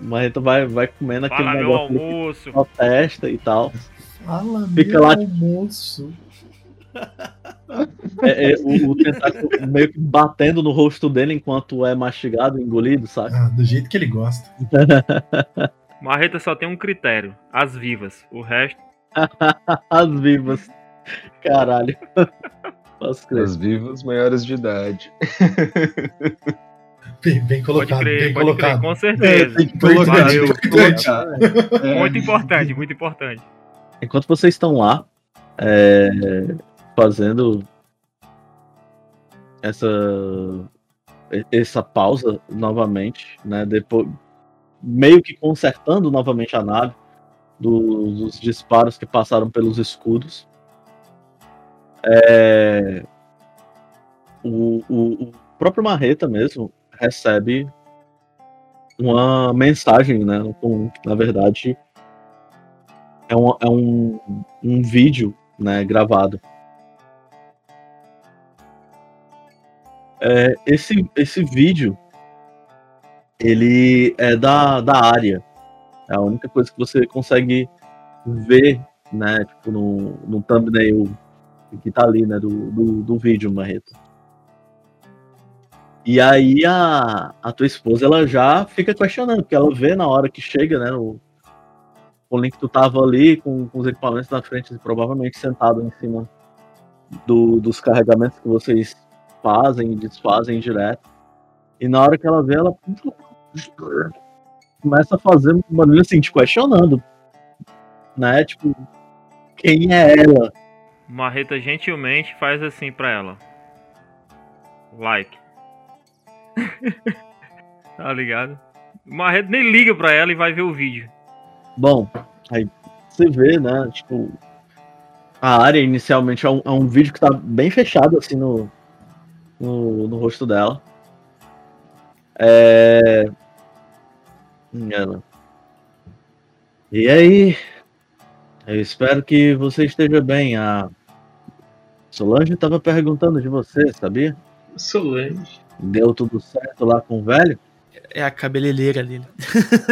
Marreta vai, vai comendo aquele Fala meu negócio que almoço. só testa e tal. Fala, Fica meu lá- almoço. É, é, o, o tentáculo meio que batendo no rosto dele enquanto é mastigado, engolido, sabe? Ah, do jeito que ele gosta. Marreta só tem um critério: as vivas. O resto. As vivas. Caralho. As vivas maiores de idade. Bem, bem Pode colocado, crer, bem pode colocado. crer, com certeza. tem que colocar, Valeu. colocar. Muito importante, muito importante. Enquanto vocês estão lá, é, fazendo essa essa pausa novamente, né? Depois, meio que consertando novamente a nave do- dos disparos que passaram pelos escudos. É, o, o- o próprio Marreta mesmo recebe uma mensagem, né? com- na verdade, é um, é um, um vídeo né, gravado. É, esse, esse vídeo ele é da, da área. É a única coisa que você consegue ver né, tipo, no, no thumbnail que tá ali né, do, do, do vídeo, Marreta. E aí a, a tua esposa ela já fica questionando, porque ela vê na hora que chega, né? O, o link tu tava ali com, com os equipamentos na frente, provavelmente sentado em cima do- dos carregamentos que vocês fazem e desfazem direto. E na hora que ela vê, ela começa a fazer um barulho assim, te questionando. Né? Tipo, quem é ela? Marreta gentilmente faz assim pra ela. Like. tá ligado? Marreta nem liga pra ela e vai ver o vídeo. Bom, aí você vê, né? Tipo, a área inicialmente é um, é um vídeo que tá bem fechado assim no, no, no rosto dela. É. Hum, Ela. E aí? Eu espero que você esteja bem. A Solange estava perguntando de você, sabia? Solange. Deu tudo certo lá com o velho? É a cabeleireira dele.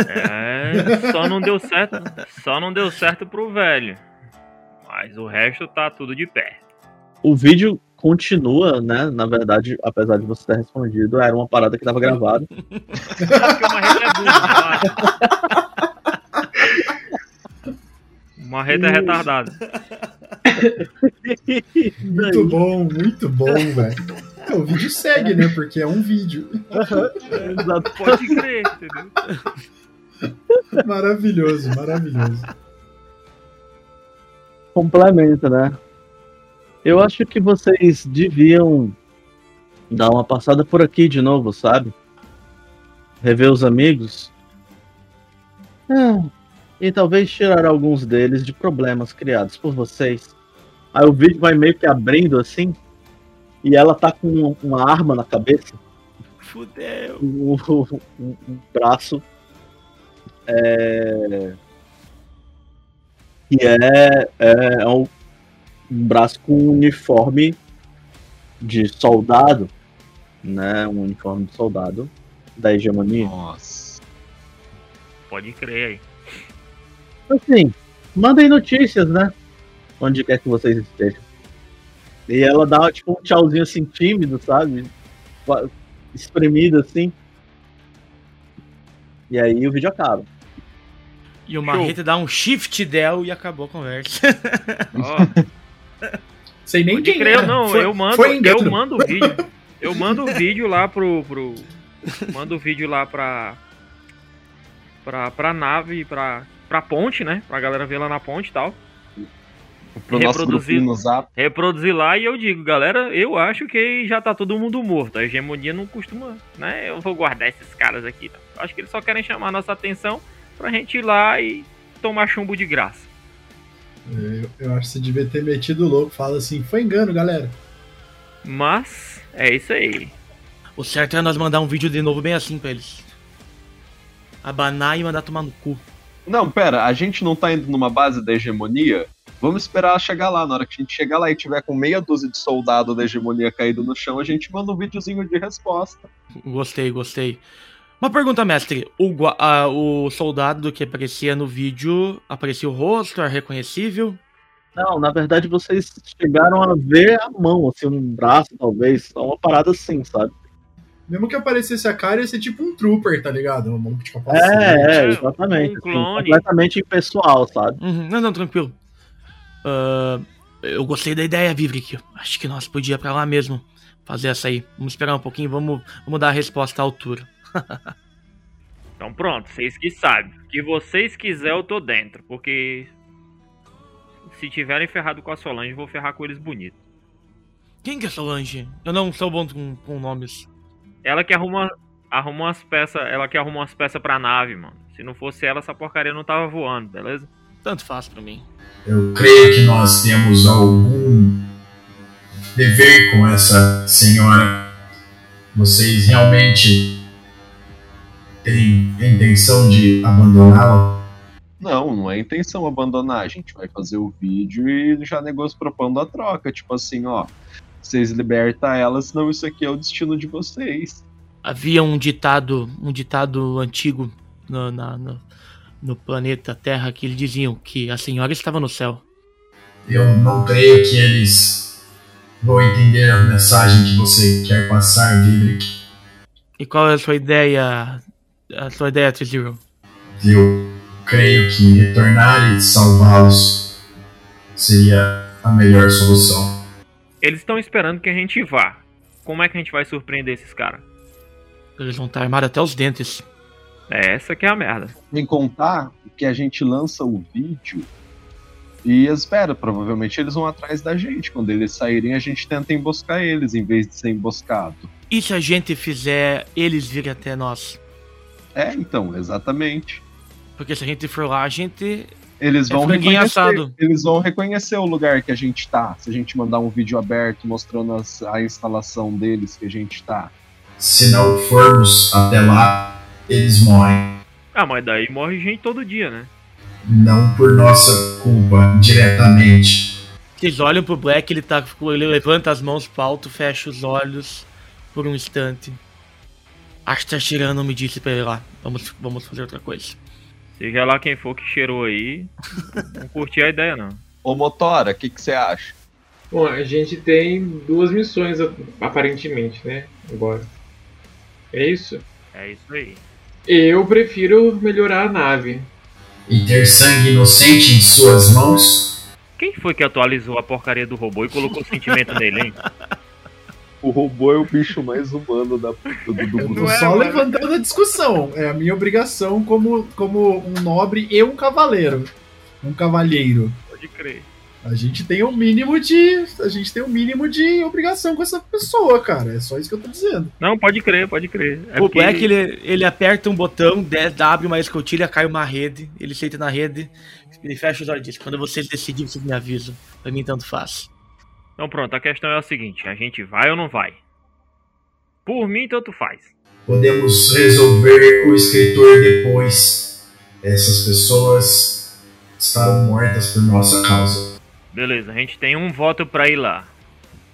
É, só não deu certo. Só não deu certo pro velho. Mas o resto tá tudo de pé. O vídeo continua, né? Na verdade, apesar de você ter respondido, era uma parada que estava gravada. Porque o Marreta é burro, né? O Marreta é retardado. Muito bom, muito bom, velho. É, o vídeo segue, né? Porque é um vídeo. Exato. Pode crer, entendeu? Maravilhoso, maravilhoso. Complementa, né? Eu acho que vocês deviam dar uma passada por aqui de novo, sabe? Rever os amigos. É, e talvez tirar alguns deles de problemas criados por vocês. Aí o vídeo vai meio que abrindo assim. E ela tá com uma arma na cabeça. Fudeu. um, um- um braço é, que é, é, é um, um braço com um uniforme de soldado, né? Um uniforme de soldado da hegemonia. Nossa. Pode crer aí. Assim, mandem notícias, né? Onde quer que vocês estejam. E ela dá tipo um tchauzinho assim tímido, sabe? Espremido assim. E aí o vídeo acaba. E o Marreta dá um shift del e acabou a conversa. Ó, Sei nem quem crer, é. não. Foi- eu mando, eu mando o vídeo. Eu mando o vídeo lá pro. pro mando o vídeo lá pra. Pra, pra nave, pra, pra ponte, né? Pra galera ver lá na ponte e tal. Pro nosso Reproduzir. grupinho no zap. reproduzir lá e eu digo, galera, eu acho que já tá todo mundo morto. A hegemonia não costuma, né? Eu vou guardar esses caras aqui. não. Acho que eles só querem chamar nossa atenção pra gente ir lá e tomar chumbo de graça. Eu, eu acho que você devia ter metido o louco. Fala assim, foi engano, galera. Mas é isso aí. O certo é nós mandar um vídeo de novo bem assim pra eles. Abanar e mandar tomar no cu. Não, pera, a gente não tá indo numa base da hegemonia? Vamos esperar chegar lá. Na hora que a gente chegar lá e tiver com meia dúzia de soldado da hegemonia caído no chão, a gente manda um videozinho de resposta. Gostei, gostei. Uma pergunta, mestre. O, ah, o soldado que aparecia no vídeo, aparecia o rosto, era reconhecível? Não, na verdade vocês chegaram a ver a mão, assim, um braço talvez, uma parada assim, sabe? Mesmo que aparecesse a cara, ia ser tipo um trooper, tá ligado? Um maluco de É, capacete. é, um exatamente. assim, clone. completamente impessoal, sabe? Uhum, Não, não, tranquilo. Ah, eu gostei da ideia, Vivrik. Acho que nós podíamos pra lá mesmo fazer essa aí. Vamos esperar um pouquinho, vamos, vamos dar a resposta à altura. Então pronto, vocês que sabem. O que vocês quiserem eu tô dentro. Porque se tiverem ferrado com a Solange, eu vou ferrar com eles bonito. Quem que é Solange? Eu não sou bom com, com nomes. Ela que arruma, arruma umas peças. Ela que arruma umas peças pra nave, mano. Se não fosse ela, essa porcaria não tava voando, beleza? Tanto faz pra mim. Eu creio que nós temos algum dever com essa senhora. Vocês realmente têm a intenção de abandoná-la? Não, não é intenção abandonar. A gente vai fazer o vídeo e já negocia propondo a troca. Tipo assim, ó. Vocês libertam ela, senão isso aqui é o destino de vocês. Havia um ditado, um ditado antigo no, na- no, no planeta Terra que eles diziam que a senhora estava no céu. Eu não creio que eles vão entender a mensagem que você quer passar, Vivrik. E qual é a sua ideia? A sua ideia, T-Zero? Eu creio que retornar e salvá-los seria a melhor solução. Eles estão esperando que a gente vá. Como é que a gente vai surpreender esses caras? Eles vão estar armados até os dentes. É essa que é a merda. Sem contar que a gente lança o vídeo e espera, provavelmente eles vão atrás da gente. Quando eles saírem, a gente tenta emboscar eles em vez de ser emboscado. E se a gente fizer eles virem até nós? É, então, exatamente. Porque se a gente for lá, a gente. Eles É vão franguinho reconhecer. assado. Eles vão reconhecer o lugar que a gente tá. Se a gente mandar um vídeo aberto mostrando as- a instalação deles que a gente tá. Se não formos até lá, eles morrem. Ah, mas daí morre gente todo dia, né? Não por nossa culpa, diretamente. Vocês olham pro Black, ele tá. Ele levanta as mãos pro alto, fecha os olhos por um instante. Acho que tá cheirando, me disse pra ele lá. Vamos, vamos fazer outra coisa. Seja lá quem for que cheirou aí, não curti a ideia, não. Ô Motora, o que que você acha? Bom, a gente tem duas missões aparentemente, né? Agora. É isso? É isso aí. Eu prefiro melhorar a nave. E ter sangue inocente em suas mãos? Quem foi que atualizou a porcaria do robô e colocou sentimento nele, hein? O robô é o bicho mais humano da, do, do, do Eu tô grupo. só levantando a discussão. É a minha obrigação como, como um nobre e um cavaleiro. Um cavalheiro. Pode crer. A gente tem um mínimo de. A gente tem um mínimo de obrigação com essa pessoa, cara. É só isso que eu tô dizendo. Não, pode crer, pode crer. É o porque Black, ele, ele aperta um botão, abre uma escotilha, cai uma rede, ele senta na rede, ele fecha os olhos e diz: Quando vocês decidirem, vocês me avisam. Pra mim, tanto faz. Então pronto, a questão é a seguinte, a gente vai ou não vai? Por mim, tanto faz. Podemos resolver o escritor depois. Essas pessoas estarão mortas por nossa causa. Beleza, a gente tem um voto pra ir lá.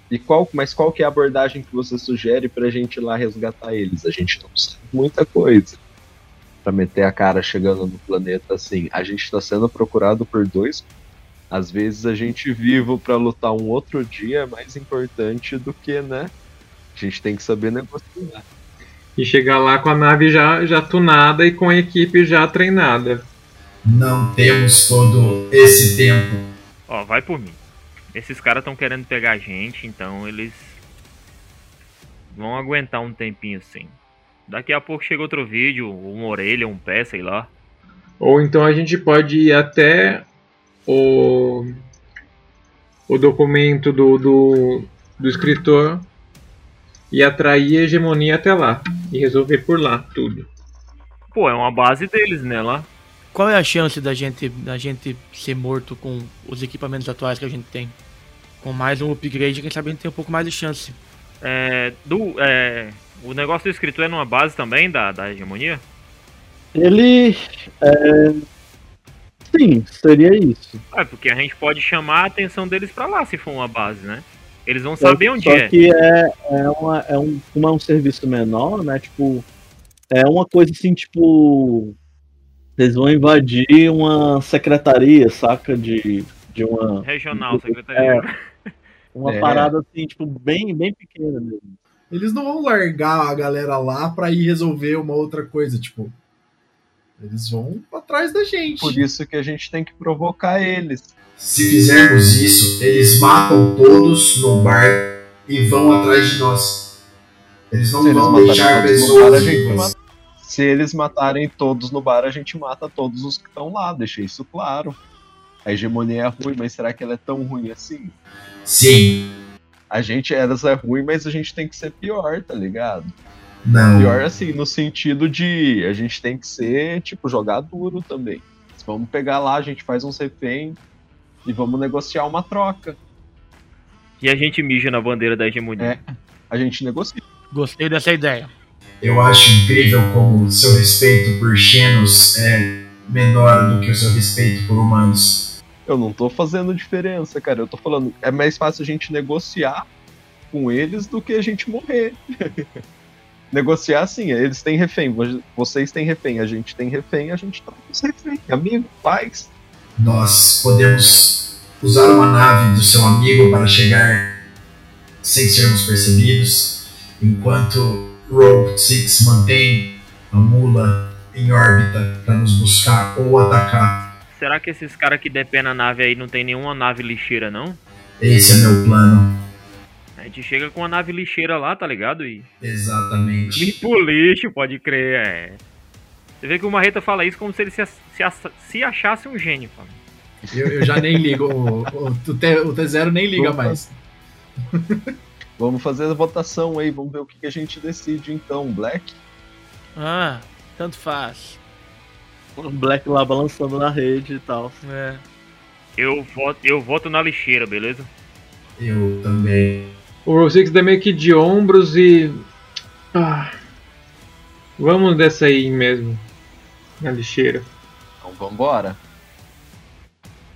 E qual, mas qual que é a abordagem que você sugere pra gente ir lá resgatar eles? A gente não precisa de muita coisa. Pra meter a cara chegando no planeta assim. A gente tá sendo procurado por dois. Às vezes a gente vivo pra lutar um outro dia é mais importante do que, né? A gente tem que saber negociar. E chegar lá com a nave já, já tunada e com a equipe já treinada. Não temos todo esse tempo. Ó, vai por mim. Esses caras estão querendo pegar a gente, então eles vão aguentar um tempinho assim. Daqui a pouco chega outro vídeo, uma orelha, um pé, sei lá. Ou então a gente pode ir até o, o documento do, do, do escritor e atrair a hegemonia até lá. E resolver por lá tudo. Pô, é uma base deles, né, lá. Qual é a chance da gente, da gente ser morto com os equipamentos atuais que a gente tem? Com mais um upgrade, quem sabe a gente tem um pouco mais de chance. É, do, é, o negócio do escritor é numa base também da, da hegemonia? Ele. É... Sim, seria isso. É, porque a gente pode chamar a atenção deles pra lá se for uma base, né? Eles vão saber onde Só é. que é, é, uma, é um, como é um serviço menor, né? Tipo, é uma coisa assim, tipo. Eles vão invadir uma secretaria, saca? De, de uma. Regional, secretaria. É, uma É. parada assim, tipo, bem, bem pequena mesmo. Eles não vão largar a galera lá pra ir resolver uma outra coisa, tipo. Eles vão atrás da gente. Por isso que a gente tem que provocar eles. Se fizermos isso, eles matam todos no bar e vão atrás de nós. Eles não Se eles vão matarem deixar pessoas gente vivas. Se eles matarem todos no bar, a gente mata todos os que estão lá, deixei isso claro. A hegemonia é ruim, mas será que ela é tão ruim assim? Sim. A gente, elas é ruim, mas a gente tem que ser pior, tá ligado? Não. Pior assim, no sentido de a gente tem que ser, tipo, jogar duro também. Vamos pegar lá, a gente faz um refém e vamos negociar uma troca. E a gente mija na bandeira da hegemonia. É, a gente negocia. Gostei dessa ideia. Eu acho incrível como seu respeito por Xenos é menor do que o seu respeito por humanos. Eu não tô fazendo diferença, cara. Eu tô falando, é mais fácil a gente negociar com eles do que a gente morrer. negociar assim, eles têm refém, vo- vocês têm refém, a gente tem refém, a gente tá com os refém. Amigo, paz. Nós podemos usar uma nave do seu amigo para chegar sem sermos percebidos, enquanto Rogue Six mantém a mula em órbita para nos buscar ou atacar. Será que esses caras que dependem na nave aí não tem nenhuma nave lixeira, não? Esse é meu plano. A gente chega com uma nave lixeira lá, tá ligado? E. Exatamente. Limpa o lixo, pode crer, é. Você vê que o Marreta fala isso como se ele se, se, se achasse um gênio, fala. Eu, eu já nem ligo. O, o, o T, o T0 nem liga Opa. mais. Vamos fazer a votação aí, vamos ver o que que a gente decide então. Black? Ah, tanto faz. O Black lá balançando na rede e tal. É. Eu voto, eu voto na lixeira, beleza? Eu também. O Roll dá meio que de ombros e. Ah, vamos dessa aí mesmo. Na lixeira. Então vambora.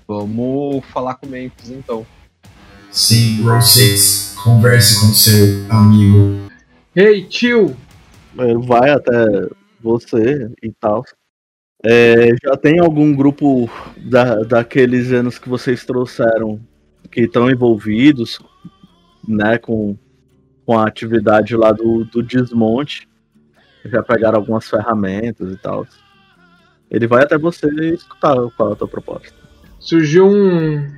Vamos falar com o Memphis então. Sim, Roll 6. Converse com seu amigo. Ei, tio! Ele vai até você e tal. É, já tem algum grupo da, daqueles anos que vocês trouxeram que estão envolvidos né, com, com a atividade lá do, do desmonte? Já pegaram algumas ferramentas e tal. Ele vai até você e escutar qual é a tua proposta. Surgiu um.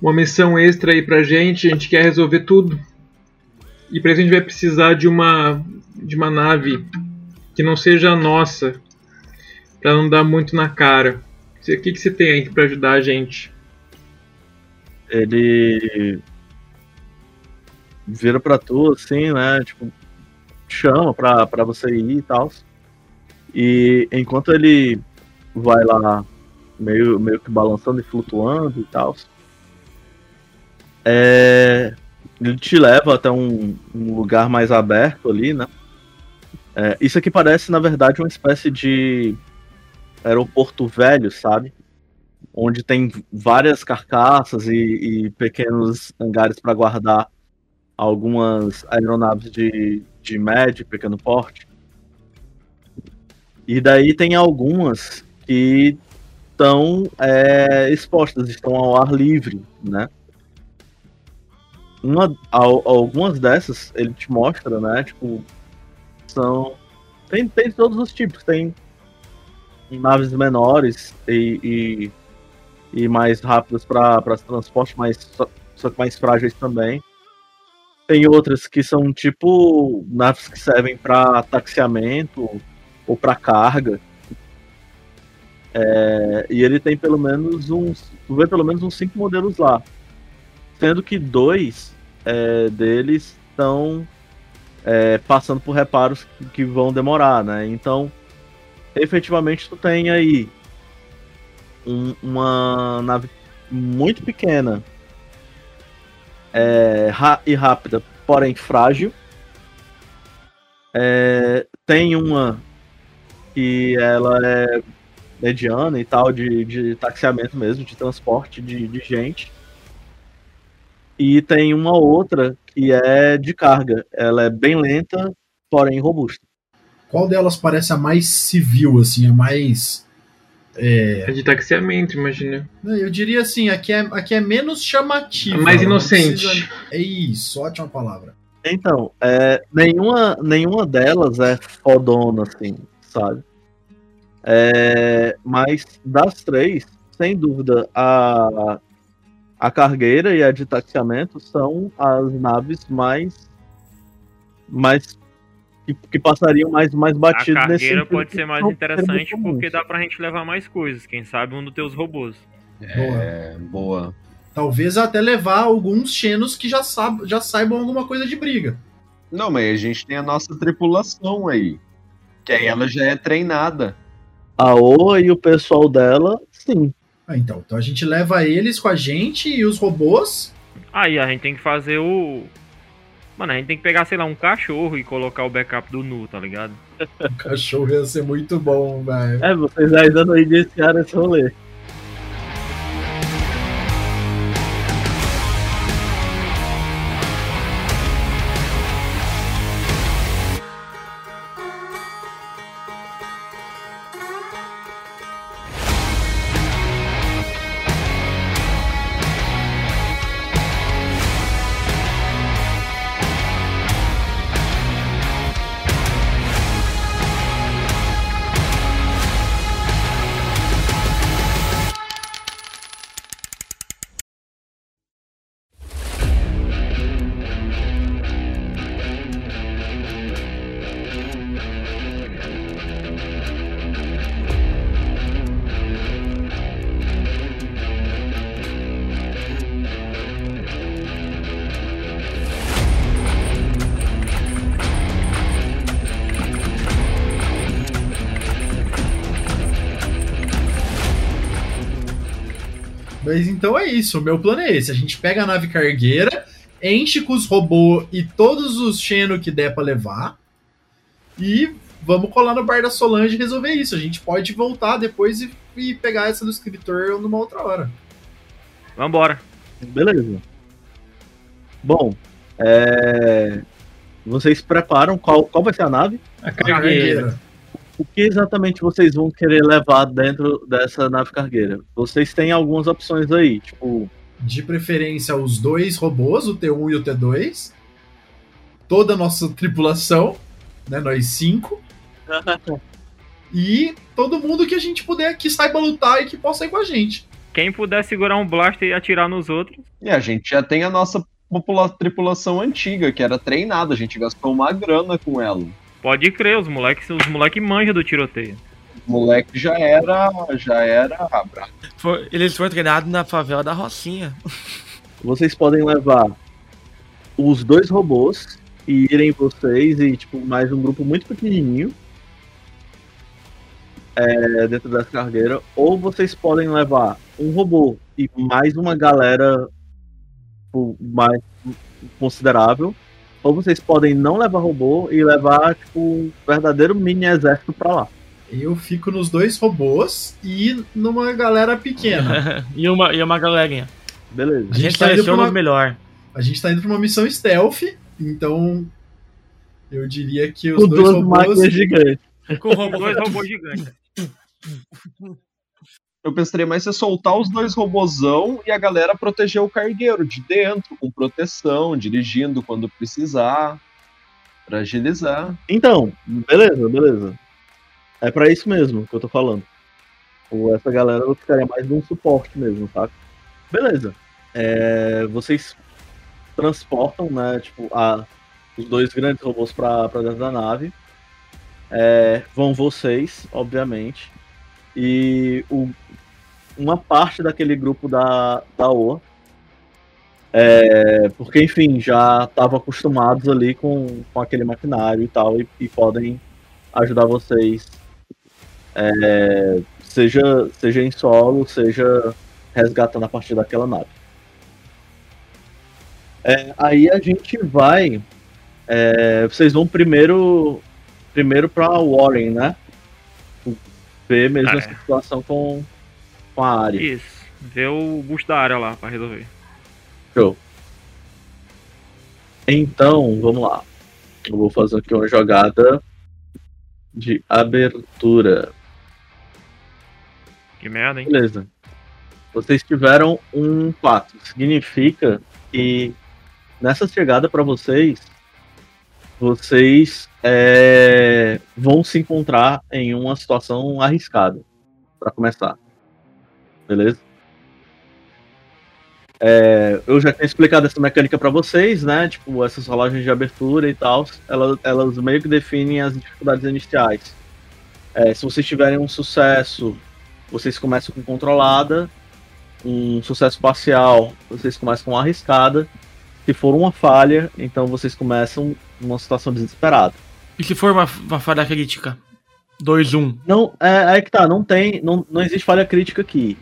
Uma missão extra aí pra gente, a gente quer resolver tudo. E pra isso a gente vai precisar de uma. de uma nave que não seja a nossa. Pra não dar muito na cara. O que, que você tem aí pra ajudar a gente? Ele vira pra tu, assim, né? Tipo, chama pra, pra você ir e tal. E enquanto ele vai lá, meio, meio que balançando e flutuando e tal, é, ele te leva até um, um lugar mais aberto ali, né? É, isso aqui parece, na verdade, uma espécie de aeroporto velho, sabe? Onde tem várias carcaças e, e pequenos hangares para guardar algumas aeronaves de, de médio e pequeno porte. E daí tem algumas que estão é, expostas, estão ao ar livre, né? Uma, al- algumas dessas ele te mostra, né? Tipo, são. Tem, tem todos os tipos, tem naves menores e, e, e mais rápidas para transporte, mas só, só que mais frágeis também. Tem outras que são tipo naves que servem para taxiamento ou para carga. É, e ele tem pelo menos uns. Tu vê pelo menos uns cinco modelos lá. Sendo que dois é, deles estão é, passando por reparos que, que vão demorar, né? Então, efetivamente, tu tem aí um- uma nave muito pequena é, e rápida, porém frágil. É, tem uma que ela é mediana e tal, de, de taxiamento mesmo, de transporte de, de gente. E tem uma outra que é de carga. Ela é bem lenta, porém robusta. Qual delas parece a mais civil, assim, a mais. É, É de taxiamento, imagina. eu diria assim, aqui é, aqui é menos chamativa. É mais inocente. precisa- É isso, ótima palavra. Então, é, nenhuma, nenhuma delas é fodona, assim, sabe? É, mas das três, sem dúvida, a, a cargueira e a de taxiamento são as naves mais. mais que, que passariam mais, mais A batido nesse cargueira sentido pode ser mais interessante porque dá pra gente levar mais coisas. Quem sabe um dos teus robôs. É, boa. Talvez até levar alguns Xenos que já, sab, já saibam alguma coisa de briga. Não, mas a gente tem a nossa tripulação aí. Que aí ela já é treinada. A Oa e o pessoal dela, sim. Ah, então. Então a gente leva eles com a gente e os robôs. Aí a gente tem que fazer o. Mano, a gente tem que pegar, sei lá, um cachorro e colocar o backup do Nu, tá ligado? O cachorro ia ser muito bom, velho. É, vocês ainda não iniciaram esse rolê. Então é isso, o meu plano é esse. A gente pega a nave cargueira, enche com os robôs e todos os Xeno que der pra levar. E vamos colar no bar da Solange e resolver isso. A gente pode voltar depois e, e pegar essa do escritor numa outra hora. Vambora. Beleza. Bom, é... vocês preparam qual, qual vai ser a nave? A Cargueira. O que exatamente vocês vão querer levar dentro dessa nave cargueira? Vocês têm algumas opções aí, tipo, De preferência, os dois robôs, o T1 e o T2. Toda a nossa tripulação, né? Nós cinco. E todo mundo que a gente puder que saiba lutar e que possa ir com a gente. Quem puder segurar um blaster e atirar nos outros. E a gente já tem a nossa tripulação antiga, que era treinada, a gente gastou uma grana com ela. Pode crer, os moleques os moleque manjam do tiroteio. O moleque já era. já era brabo. For- eles foram treinados na favela da Rocinha. vocês podem levar os dois robôs e irem vocês e tipo mais um grupo muito pequenininho é, dentro dessa cargueira, ou vocês podem levar um robô e mais uma galera tipo, mais considerável, ou vocês podem não levar robô e levar tipo um verdadeiro mini exército pra lá. Eu fico nos dois robôs e numa galera pequena. e, uma, e uma galerinha. Beleza. A gente tá indo pra seleciona uma- melhor. A gente tá indo pra uma missão stealth, então eu diria que os Com dois robôs. gigantes. Com robô. Dois robôs gigantes. Eu pensaria mais em soltar os dois robozão e a galera proteger o cargueiro de dentro, com proteção, dirigindo quando precisar, pra agilizar. Então, beleza, beleza. É pra isso mesmo que eu tô falando. Ou essa galera ficaria mais num suporte mesmo, tá? Beleza. É, vocês transportam, né, tipo, a, os dois grandes robôs pra dentro da nave. É, vão vocês, obviamente. E o, uma parte daquele grupo da, da OA. É, porque, enfim, já estavam acostumados ali com, com aquele maquinário e tal, e, e podem ajudar vocês, é, seja, seja em solo, seja resgatando a partir daquela nave. É, aí a gente vai. é, vocês vão primeiro primeiro para Warren, né? Ver mesmo Ah, essa é. situação com, com a área. Isso. Vê o busto da área lá pra resolver. Show. Então, vamos lá. Eu vou fazer aqui uma jogada de abertura. Que merda, hein? Beleza. Vocês tiveram um 4. Significa que nessa chegada para vocês, vocês é, vão se encontrar em uma situação arriscada. Para começar. Beleza? É, eu já tinha explicado essa mecânica para vocês, né? Tipo, essas rolagens de abertura e tal, elas, elas meio que definem as dificuldades iniciais. É, se vocês tiverem um sucesso, vocês começam com controlada. Um sucesso parcial, vocês começam com arriscada. Se for uma falha, então vocês começam numa situação desesperada. E se for uma, uma falha crítica? 2-1. Não, é, é que tá, não tem, não, não existe falha crítica aqui.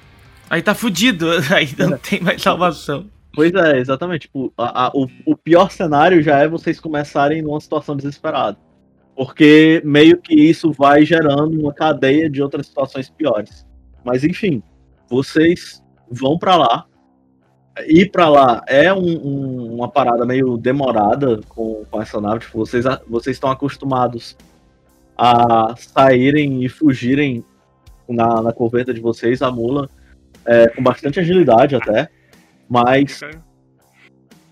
Aí tá fudido. Aí não tem mais salvação. Pois é, exatamente. Tipo, a- a- o, o pior cenário já é vocês começarem numa situação desesperada. Porque meio que isso vai gerando uma cadeia de outras situações piores. Mas enfim, vocês vão pra lá. Ir pra lá é um- um- uma parada meio demorada com, com essa nave. Tipo, vocês, vocês estão acostumados a saírem e fugirem na, na corveta de vocês, a mula, é, com bastante agilidade até. Mas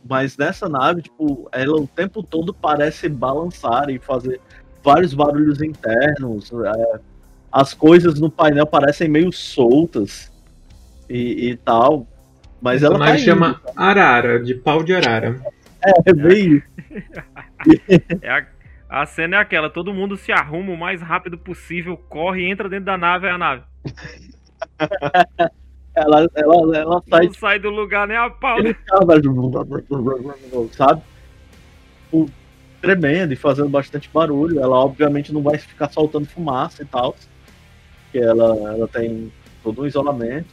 mas nessa nave, tipo, ela o tempo todo parece balançar e fazer vários barulhos internos. é, as coisas no painel parecem meio soltas e, e tal. Mas ela tá personagem indo. chama Arara, de pau de arara. É, é bem isso. É a, a cena é aquela, todo mundo se arruma o mais rápido possível, corre, entra dentro da nave, é a nave. Ela, ela, ela sai Não sai do lugar nem a pau. Sabe? Tipo, tremendo e fazendo bastante barulho. Ela obviamente não vai ficar soltando fumaça e tal. Porque ela, ela tem todo um isolamento.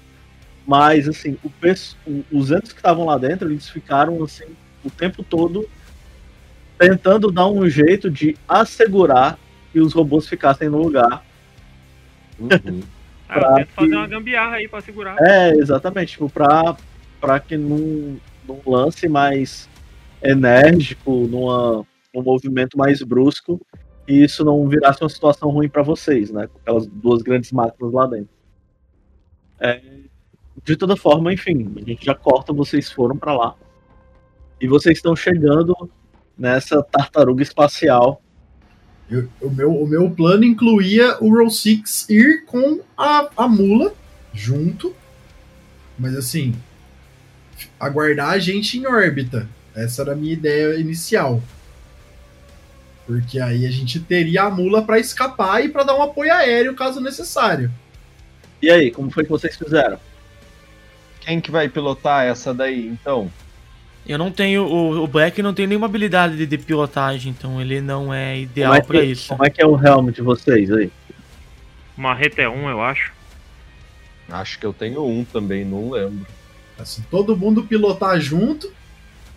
Mas, assim, o pesso- o- os entes que estavam lá dentro, eles ficaram, assim, o tempo todo tentando dar um jeito de assegurar que os robôs ficassem no lugar. Uhum. Ah, tento fazer que- uma gambiarra aí pra segurar. É, exatamente, tipo, pra, pra que num, num lance mais enérgico, numa, num movimento mais brusco, e isso não virasse uma situação ruim pra vocês, né? Com aquelas duas grandes máquinas lá dentro. É, de toda forma, enfim, a gente já corta, vocês foram pra lá. E vocês estão chegando nessa tartaruga espacial. Eu- o, meu, o meu plano incluía o Roll Six ir com a, a mula junto. Mas assim, aguardar a gente em órbita. Essa era a minha ideia inicial. Porque aí a gente teria a mula pra escapar e pra dar um apoio aéreo caso necessário. E aí, como foi que vocês fizeram? Quem que vai pilotar essa daí, então? Eu não tenho. O, o Black não tem nenhuma habilidade de, de pilotagem, então ele não é ideal é pra que, isso. Como é que é o helm de vocês aí? Marreta é um, eu acho. Acho que eu tenho um também, não lembro. Assim, todo mundo pilotar junto.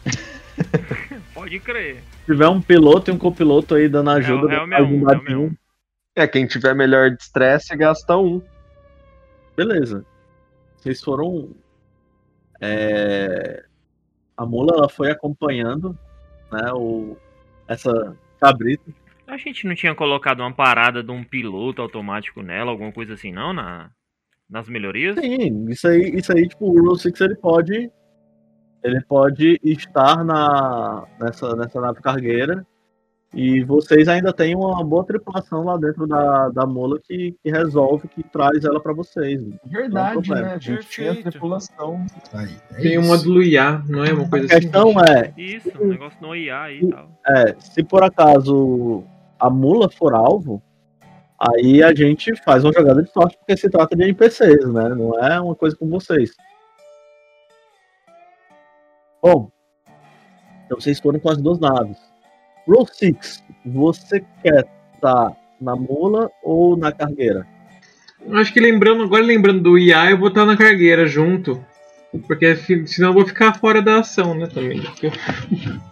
Pode crer. Se tiver um piloto e um copiloto aí dando ajuda, o helm faz é um, o é. É, quem tiver melhor de estresse gasta um. Beleza. Vocês foram. É, A mula ela foi acompanhando né, o... essa cabrita. A gente não tinha colocado uma parada de um piloto automático nela, alguma coisa assim, não? Na... Nas melhorias? Sim, isso aí, isso aí, tipo, o Rule 6 ele pode. Ele pode estar na, nessa, nessa nave cargueira. E vocês ainda têm uma boa tripulação lá dentro da, da mula que, que resolve, que traz ela pra vocês. Verdade, problema. né? A gente tinha Perfeito. tripulação. Aí, é Tem um isso. módulo IA, não é uma A coisa assim? questão é, Isso, um negócio no IA aí e tal. É, se por acaso a mula for alvo, aí a gente faz uma jogada de sorte, porque se trata de NPCs, né? Não é uma coisa com vocês. Bom, então vocês foram com as duas naves. Roll 6, você quer estar na mula ou na cargueira? Acho que lembrando, agora lembrando do IA, eu vou estar na cargueira junto. Porque se- senão eu vou ficar fora da ação, né, também.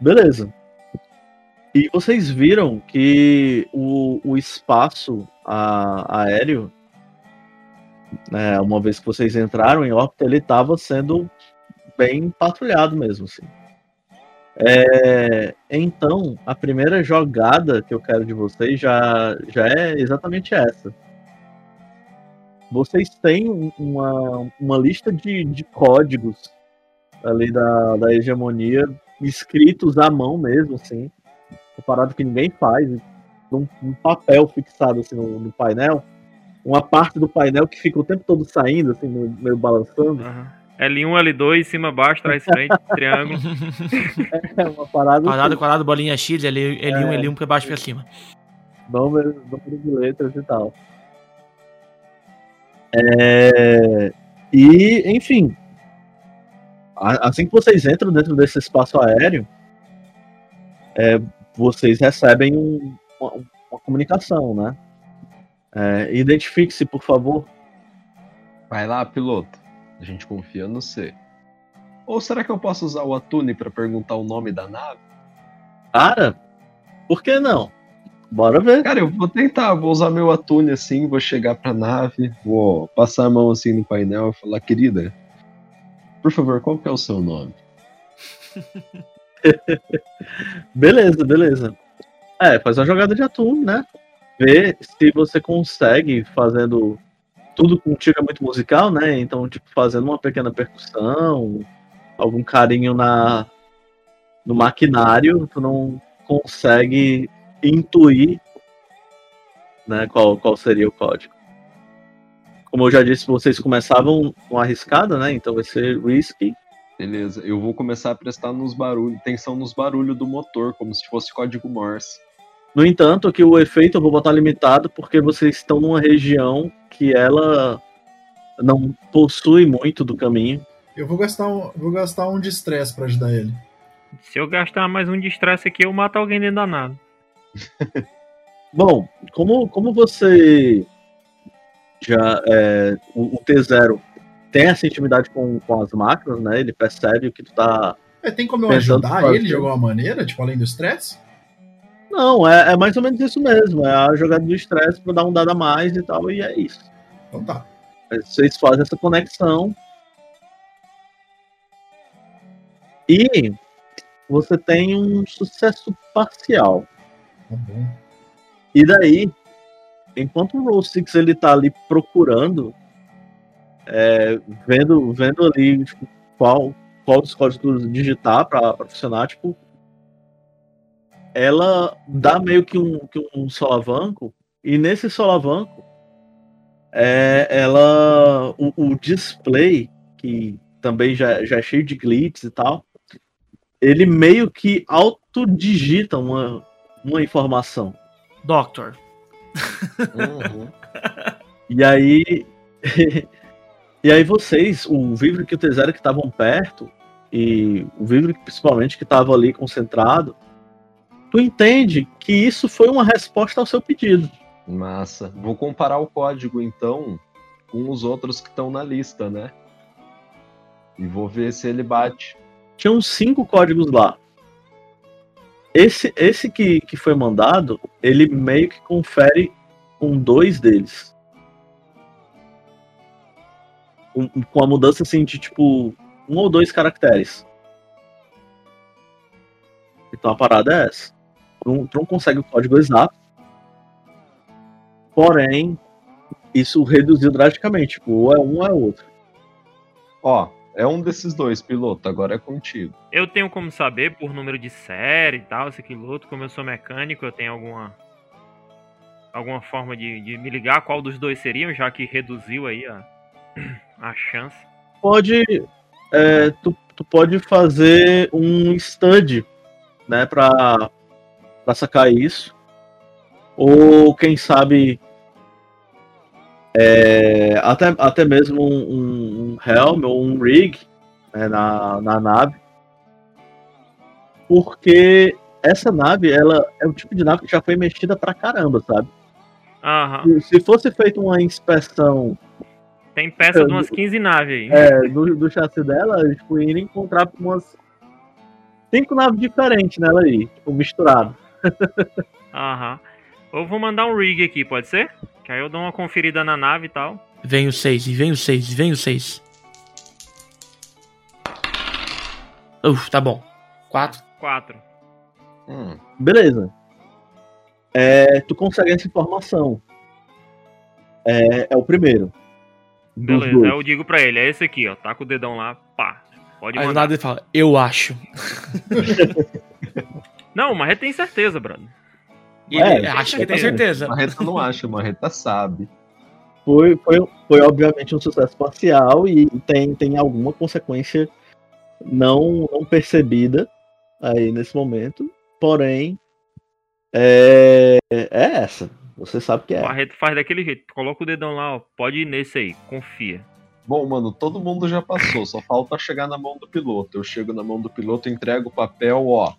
Beleza. E vocês viram que o, o espaço a- aéreo, né, uma vez que vocês entraram em órbita, ele estava sendo bem patrulhado mesmo, assim. É, então, a primeira jogada que eu quero de vocês já, já é exatamente essa. Vocês têm um- uma, uma lista de, de códigos ali da, da hegemonia escritos à mão mesmo, assim. Uma parada que ninguém faz. Um, um papel fixado assim no, no painel. Uma parte do painel que fica o tempo todo saindo, assim, meio, balançando. Aham. L1, L2, cima, baixo, trás, frente, triângulo. É uma parada. Quadrado, assim, quadrado, bolinha X, L, L1, É. L1 pra baixo e pra cima. número, número de letras e tal. É, e, enfim, assim que vocês entram dentro desse espaço aéreo, é, vocês recebem um- uma, uma comunicação, né? É, Identifique-se, por favor. Vai lá, piloto. A gente confia no C. Ou será que eu posso usar o Atune pra perguntar o nome da nave? Cara, por que não? Bora ver. Cara, eu vou tentar, vou usar meu Atune assim, vou chegar pra nave, vou passar a mão assim no painel e falar, querida, por favor, qual que é o seu nome? Beleza, beleza. É, faz uma jogada de atum, né? Vê se você consegue fazendo tudo contigo é muito musical, né? Então, tipo, fazendo uma pequena percussão, algum carinho na no maquinário, tu não consegue intuir né, qual, qual seria o código. Como eu já disse, vocês começavam com arriscada, né? Então vai ser risky. Beleza, eu vou começar a prestar nos barulhos, atenção nos barulhos do motor, como se fosse código Morse. No entanto, que o efeito eu vou botar limitado porque vocês estão numa região que ela não possui muito do caminho. Eu vou gastar um, vou gastar um de estresse pra ajudar ele. Se eu gastar mais um de estresse aqui, eu mato alguém dentro da nave. Bom, como, como você já é, o, o T0 tem essa intimidade com, com as máquinas, né? Ele percebe o que tu tá. É, tem como eu ajudar ele de alguma maneira, tipo, além do estresse? Não, é, é mais ou menos isso mesmo. É a jogada do estresse pra dar um dado a mais e tal, e é isso. Então tá. Vocês fazem essa conexão. E você tem um sucesso parcial. Tá bom. E daí, enquanto o Roll Six ele tá ali procurando, é, vendo, vendo ali tipo, qual, qual dos códigos digitar pra funcionar, tipo, ela dá meio que um, que um solavanco, e nesse solavanco, é, ela, o, o display, que também já, já é cheio de glitches e tal, ele meio que autodigita uma, uma informação. Doctor. E aí. e aí vocês, o Vivre e o T0 que estavam perto, e o Vivre principalmente que estava ali concentrado, tu entende que isso foi uma resposta ao seu pedido. Massa. Vou comparar o código então com os outros que estão na lista, né? E vou ver se ele bate. Tinham cinco códigos lá. Esse, esse que, que foi mandado, ele meio que confere com dois deles. Com, com a mudança assim de tipo um ou dois caracteres. Então a parada é essa. Tu não, tu não consegue o código exato. Porém, isso reduziu drasticamente. Tipo, ou é um ou é outro. Ó, é um desses dois, piloto. Agora é contigo. Eu tenho como saber por número de série e tal, esse outro, como eu sou mecânico, eu tenho alguma alguma forma de, de me ligar qual dos dois seriam, já que reduziu aí a, a chance. pode é, tu, tu pode fazer um stud né para para sacar isso ou quem sabe é, até, até mesmo um, um, um helm ou um rig né, na, na nave porque essa nave ela é o tipo de nave que já foi mexida pra caramba sabe Aham. se, se fosse feita uma inspeção Tem peça de umas 15 naves aí. é, do, do chassi dela, tipo, iria encontrar umas cinco naves diferentes nela aí, tipo, misturado. Aham. Eu vou mandar um rig aqui, pode ser? Que aí eu dou uma conferida na nave e tal. Vem o 6, e vem o 6, e vem o 6. Uf, tá bom. 4. 4. Hum, Beleza. É, tu consegue essa informação. É, é o primeiro. Beleza, dois. aí eu digo pra ele, é esse aqui, ó. Tá com o dedão lá, pá. Pode Aí mandar. nada ele fala, eu acho. Não, mas tem certeza, brother. E ele É, acha que tem é, certeza. Marreta não acha, Marreta sabe. Foi, foi, foi obviamente um sucesso parcial e tem, tem alguma consequência não, não percebida aí nesse momento. Porém, é, é essa. Você sabe que O é. Barreto faz daquele jeito. Coloca o dedão lá, ó. Pode ir nesse aí, confia. Bom, mano, todo mundo já passou, só falta chegar na mão do piloto. Eu chego na mão do piloto, entrego o papel, ó.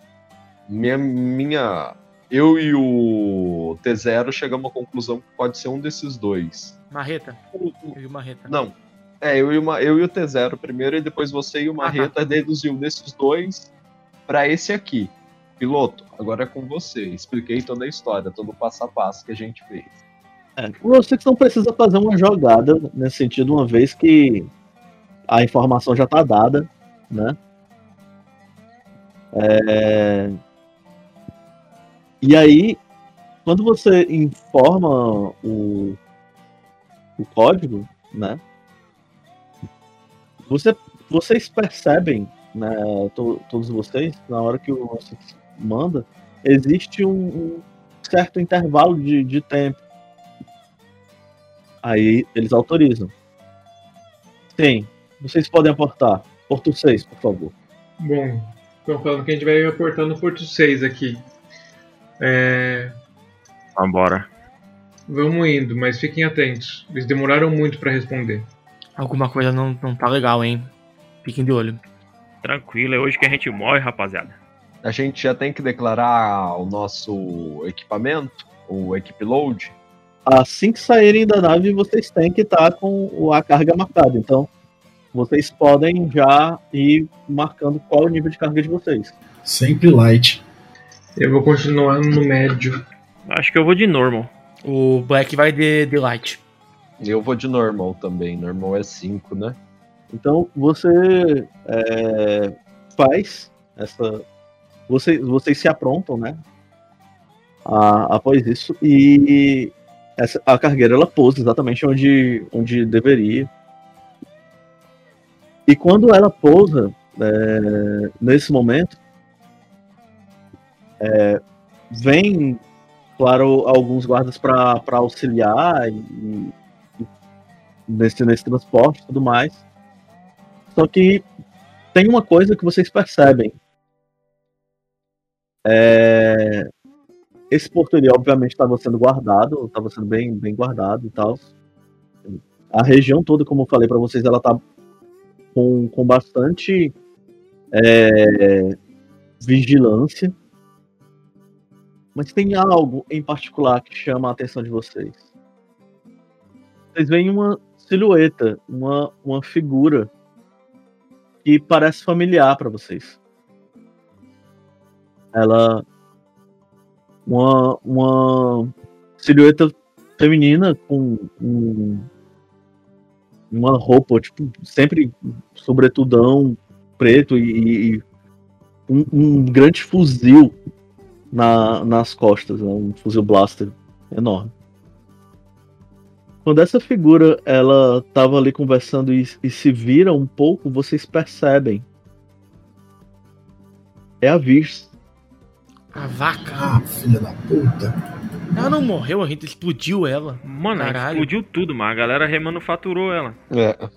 Minha, minha. Eu e o T0 chegamos à conclusão que pode ser um desses dois. Marreta. Eu e o Marreta. Não. É, eu e, uma, eu e o T0 primeiro, e depois você e o Ah, Marreta deduziu desses dois pra esse aqui. Piloto, agora é com você. Expliquei toda a história, todo o passo a passo que a gente fez. É, você que não precisa fazer uma jogada nesse sentido, uma vez que a informação já está dada, né? É, E aí, quando você informa o, o código, né? Você, vocês percebem, né? to- todos vocês, na hora que o você manda, existe um, um certo intervalo de, de tempo Aí eles autorizam. Sim, vocês podem aportar. Porto 6, por favor. Bom, estão falando que a gente vai aportando Porto 6 aqui. É, Vambora. vamos indo, mas fiquem atentos. Eles demoraram muito pra responder. Alguma coisa não, não tá legal, hein? Fiquem de olho. Tranquilo, é hoje que a gente morre, rapaziada. A gente já tem que declarar o nosso equipamento, o equip load. Assim que saírem da nave, vocês têm que estar com o- a carga marcada. Então, vocês podem já ir marcando qual é o nível de carga de vocês. Sempre light. Eu vou continuar no médio. Acho que eu vou de normal. O Black vai de, de light. Eu vou de normal também. Normal é 5, né? Então você é, faz essa. Você, vocês se aprontam, né? A- após isso. E essa, a cargueira ela pousa exatamente onde, onde deveria. E quando ela pousa, é, nesse momento, é, vem, claro, alguns guardas para auxiliar e, e nesse, nesse transporte e tudo mais. Só que tem uma coisa que vocês percebem. É, Esse porto obviamente estava sendo guardado, estava sendo bem, bem guardado e tal. A região toda, como eu falei para vocês, ela tá com, com bastante é, vigilância. Mas tem algo em particular que chama a atenção de vocês. Vocês veem uma silhueta, uma, uma figura que parece familiar para vocês. Ela uma, uma silhueta feminina com um, uma roupa tipo sempre sobretudão preto e, e um, um grande fuzil na, nas costas, né? um fuzil blaster enorme. Quando essa figura ela tava ali conversando e, e se vira um pouco, vocês percebem. É a Virs. A vaca. Ah, filha da puta. Ela não morreu, a gente explodiu ela. Mano, a gente Caralho. explodiu tudo, mas a galera remanufaturou ela. É.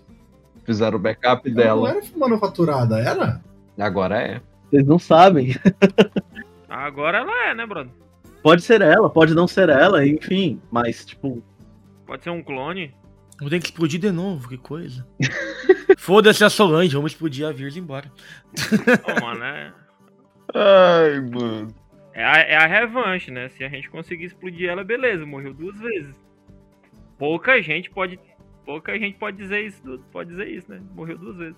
Fizeram o backup Ela dela. não era manufaturada, era? Agora é. Vocês não sabem. Agora ela é, né, brother? Pode ser ela, pode não ser ela, enfim. Mas, tipo, Pode ser um clone. Vou ter que explodir de novo, que coisa. Foda-se a Solange, vamos explodir a Virz ir embora. Ô, mano, é. Ai, mano. É a, é a revanche, né? Se a gente conseguir explodir ela, beleza, morreu duas vezes. Pouca gente pode. Pouca gente pode dizer isso, pode dizer isso, né? Morreu duas vezes.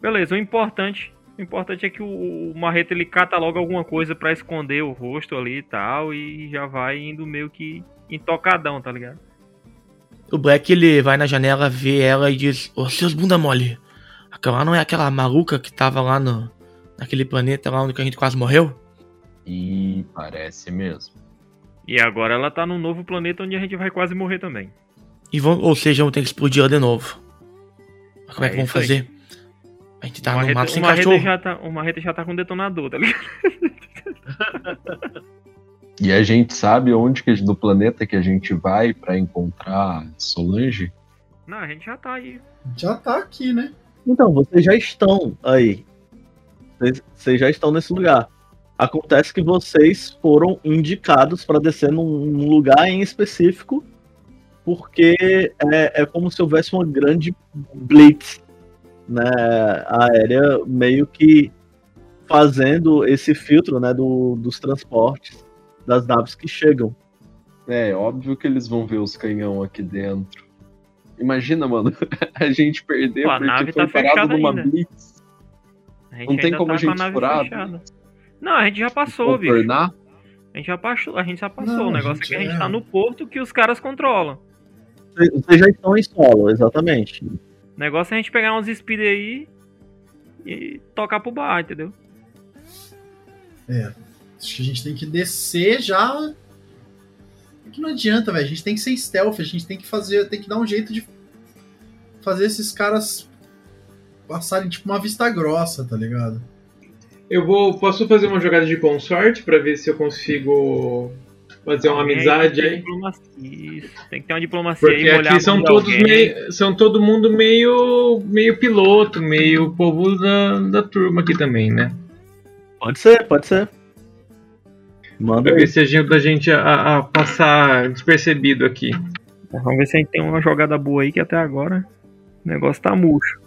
Beleza, o importante. O importante é que o, o Marreta ele cataloga alguma coisa pra esconder o rosto ali e tal. E já vai indo meio que intocadão, tá ligado? O Black ele vai na janela, vê ela e diz: Ô seus bunda mole, aquela não é aquela maluca que tava lá no. naquele planeta lá onde a gente quase morreu? E parece mesmo. E agora ela tá num novo planeta onde a gente vai quase morrer também. E vão, ou seja, vão ter que explodir ela de novo. Mas como é, É que vão isso aí. A gente tá o no mato sem o Marreta cachorro. já tá, o Marreta já tá com detonador, tá ligado? E a gente sabe onde que, do planeta que a gente vai pra encontrar Solange? Não, a gente já tá aí. Já tá aqui, né? Então, vocês já estão aí. Vocês, vocês já estão nesse lugar. Acontece que vocês foram indicados para descer num, num lugar em específico, porque é, é como se houvesse uma grande blitz né, aérea, meio que fazendo esse filtro né, do- dos transportes das naves que chegam. É, óbvio que eles vão ver os canhão aqui dentro. Imagina, mano, a gente perdeu Pô, a porque nave foi tá parado numa ainda. blitz. A Não tem como tá a gente nave furar, fechada. Não, a gente já passou, bicho. Contornar? A gente já passou, a gente já passou. Não, o a negócio é que a gente é- tá no porto que os caras controlam. Vocês vocês já estão em solo, exatamente. O negócio é a gente pegar uns speed aí e tocar pro bar, entendeu? É. Acho que a gente tem que descer já. É que não adianta, velho. A gente tem que ser stealth, a gente tem que fazer. Tem que dar um jeito de fazer esses caras passarem tipo uma vista grossa, tá ligado? Eu vou. Posso fazer uma jogada de consorte pra ver se eu consigo fazer uma Alguém amizade tem aí? diplomacia, tem que ter uma diplomacia Porque aí, aqui são todos alguém. meio. São todo mundo meio. meio piloto, meio povo da, da turma aqui também, né? Pode ser, pode ser. Manda Pra ver se ajuda a gente a, a passar despercebido aqui. Vamos ver se a gente tem uma jogada boa aí que até agora o negócio tá murcho.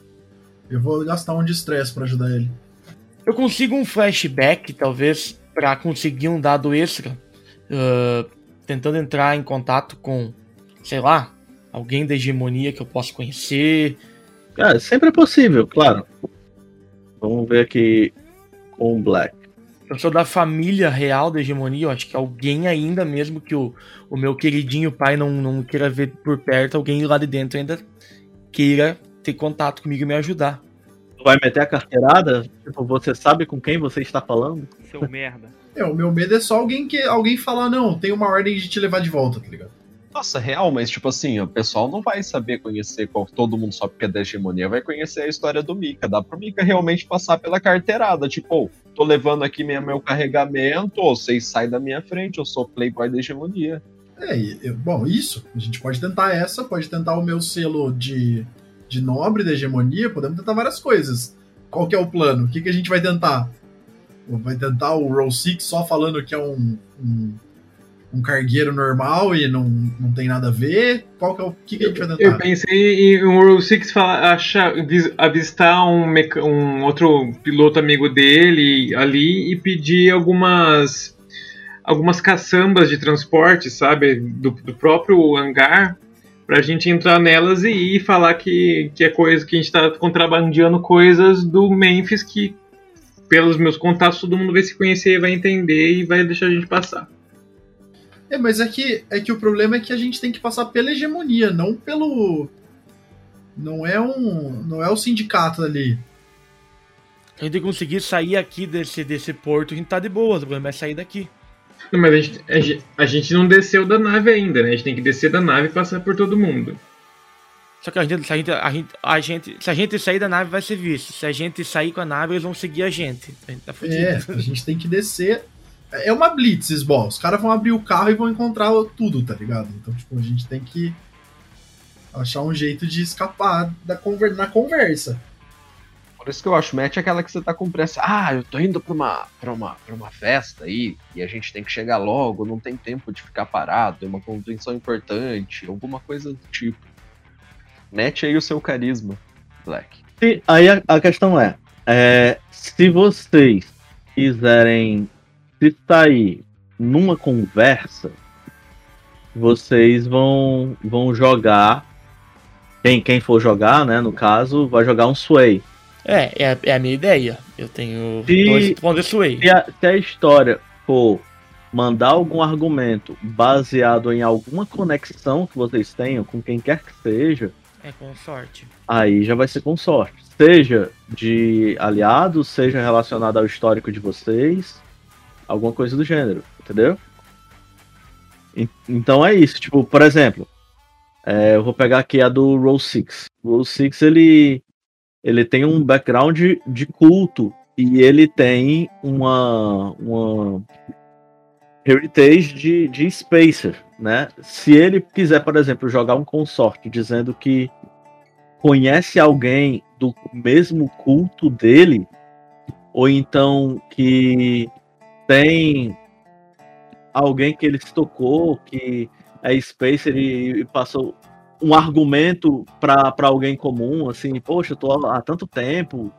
Eu vou gastar um de estresse pra ajudar ele. Eu consigo um flashback, talvez, pra conseguir um dado extra. Ah, tentando entrar em contato com, sei lá, alguém da hegemonia que eu possa conhecer. Ah, sempre é possível, claro. Vamos ver aqui com o Black. Eu sou da família real da hegemonia, eu acho que alguém ainda, mesmo que o, o meu queridinho pai não, não queira ver por perto, alguém lá de dentro ainda queira ter contato comigo e me ajudar. Vai meter a carteirada? Tipo, você sabe com quem você está falando? Seu merda. É, o meu medo é só alguém que alguém falar, não, tem uma ordem de te levar de volta, tá ligado? Nossa, real, mas tipo assim, o pessoal não vai saber conhecer qual, todo mundo só porque é da hegemonia, vai conhecer a história do Mika. Dá pro Mika realmente passar pela carteirada. Tipo, "Ô, tô levando aqui minha, meu carregamento, ô, vocês saem da minha frente, eu sou playboy da hegemonia. É, eu- bom, isso. A gente pode tentar essa, pode tentar o meu selo de, de nobre da hegemonia, podemos tentar várias coisas. Qual que é o plano? O que, que a gente vai tentar? Vai tentar o Roll Six só falando que é um, um, um cargueiro normal e não, não tem nada a ver? Qual que é o que, que a gente vai Eu tentar? pensei em um Roll achar, vis- avistar um, um outro piloto amigo dele ali e pedir algumas algumas caçambas de transporte, sabe, do, do próprio hangar, pra gente entrar nelas e ir falar que, que é coisa que a gente tá contrabandeando coisas do Memphis que pelos meus contatos todo mundo vai se conhecer, vai entender e vai deixar a gente passar. É, mas é que, é que o problema é que a gente tem que passar pela hegemonia, não pelo. Não é um. Não é o sindicato ali. A gente conseguir sair aqui desse, desse porto, a gente tá de boa, o problema é sair daqui. Não, mas a gente, a gente- a gente não desceu da nave ainda, né? A gente tem que descer da nave e passar por todo mundo. Só que a gente, se, a gente, a, gente, a gente- se a gente sair da nave, vai ser visto. Se a gente sair com a nave, eles vão seguir a gente. A gente tá fudido. É, a gente tem que descer. É uma blitz, esbol. Os caras vão abrir o carro e vão encontrar tudo, tá ligado? Então, tipo, a gente tem que achar um jeito de escapar da conver na conversa. Por isso que eu acho, mete aquela que você tá com pressa. Ah, eu tô indo pra uma, pra uma, pra uma festa aí, e a gente tem que chegar logo, não tem tempo de ficar parado, é uma convenção importante, alguma coisa do tipo. Mete aí o seu carisma, Black. E aí a, a questão é, é, se vocês quiserem se sair numa conversa, vocês vão, vão jogar. Quem, quem for jogar, né? No caso, vai jogar um Sway. É, é, a- é a minha ideia. Eu tenho Se- dois pontos de sway. Se a, se a história for mandar algum argumento baseado em alguma conexão que vocês tenham com quem quer que seja, É com sorte. aí já vai ser com sorte. Seja de aliados, seja relacionado ao histórico de vocês, alguma coisa do gênero, entendeu? En- Então é isso, tipo, por exemplo, é, eu vou pegar aqui a do Roll Six. O Roll Six ele, ele tem um background de culto e ele tem uma, uma heritage de, de Spacer, né? Se ele quiser, por exemplo, jogar um consorte dizendo que conhece alguém do mesmo culto dele, ou então que tem alguém que ele se tocou, que é Spacer e passou um argumento para alguém comum, assim, poxa, eu tô há tanto tempo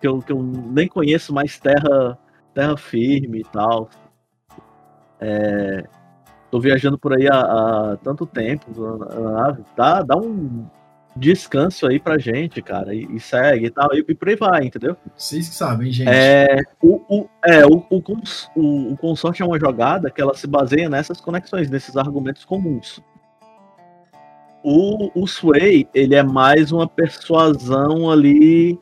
que eu, que eu nem conheço mais terra, terra firme e tal. É, tô viajando por aí há, há tanto tempo. Dá, dá um descanso aí pra gente, cara, e, e segue e tal, e, e por aí vai, entendeu? Vocês que sabem, gente. É, o, o, é, o, o, cons- o, o consórcio é uma jogada que ela se baseia nessas conexões, nesses argumentos comuns. O, o Sway, ele é mais uma persuasão ali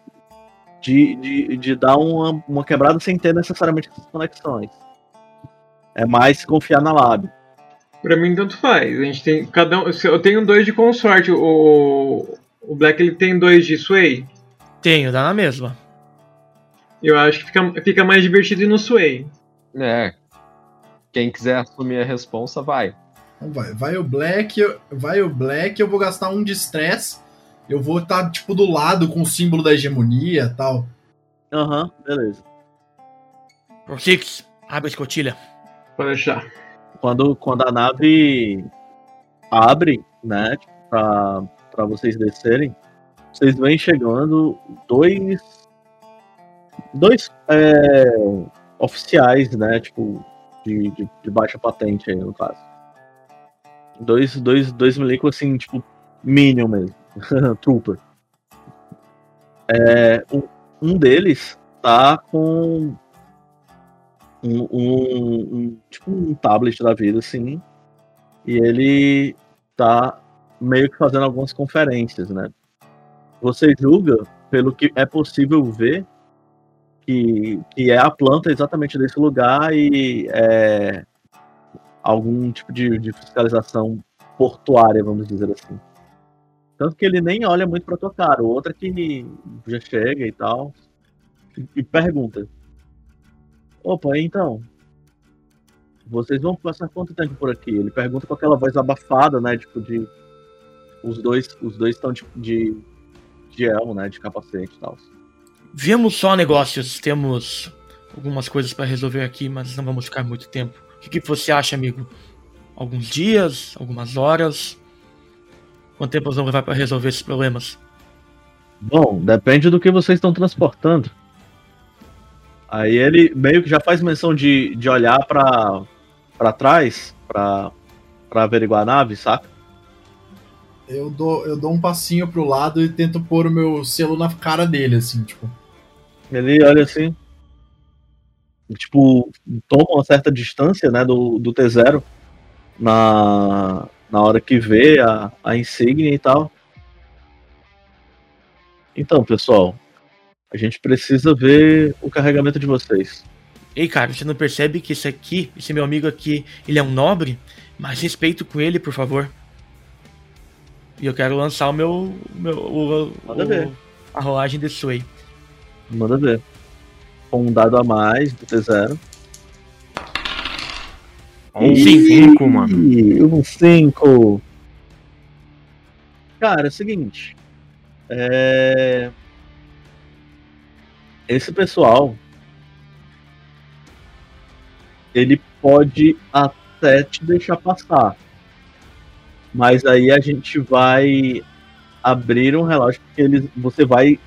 de, de, de dar uma, uma quebrada sem ter necessariamente essas conexões. É mais confiar na lábia. Pra mim, tanto faz. A gente tem cada um. Eu tenho dois de consorte. O, o Black ele tem dois de Sway. Tenho, dá na mesma. Eu acho que fica, fica mais divertido ir no Sway. É. Quem quiser assumir a responsa, vai. Então vai, vai o Black, eu- vai o Black, eu vou gastar um de stress. Eu vou estar, tipo, do lado com o símbolo da hegemonia e tal. Aham, beleza. Six, abre a escotilha. Pode deixar. Quando, quando a nave abre, né, pra, pra vocês descerem, vocês vêm chegando dois. Dois é, oficiais, né, tipo, de, de, de baixa patente aí, no caso. Dois, dois, dois milicos assim, tipo, Minion mesmo. Trooper. É, um, deles tá com um, um- um- tipo um tablet da vida, assim. E ele tá meio que fazendo algumas conferências, né? Você julga, pelo que é possível ver, que, que é a planta exatamente desse lugar e é algum tipo de, de fiscalização portuária, vamos dizer assim. Tanto que ele nem olha muito pra tua cara. O outro é que já chega e tal. E, pergunta. Opa, então. Vocês vão passar quanto tempo por aqui? Ele pergunta com aquela voz abafada, né? Tipo, de. Os dois os dois estão de, de, de elmo, né? De capacete e tal. Viemos só negócios, temos algumas coisas pra resolver aqui, mas não vamos ficar muito tempo. O que, que você acha, amigo? Alguns dias? Algumas horas? Quanto tempo vamos levar pra resolver esses problemas? Bom, depende do que vocês estão transportando. Aí ele meio que já faz menção de, de olhar pra, pra trás, pra, pra averiguar a nave, saca? Eu dou, eu dou um passinho pro lado e tento pôr o meu selo na cara dele, assim, tipo. Ele olha assim. Tipo, toma uma certa distância, né, do, do T0 na, na hora que vê a, a insígnia e tal. Então, pessoal, a gente precisa ver o carregamento de vocês. Ei, cara, você não percebe que esse aqui, esse meu amigo aqui, ele é um nobre? Mas respeito com ele, por favor. E eu quero lançar o meu. meu o, Manda o- ver. a rolagem desse Sway. Manda ver. Com um dado a mais do T0. Um Ih, cinco, mano. Um 5. Cara, é o seguinte. É... Esse pessoal. Ele pode até te deixar passar. Mas aí a gente vai abrir um relógio porque eles, você vai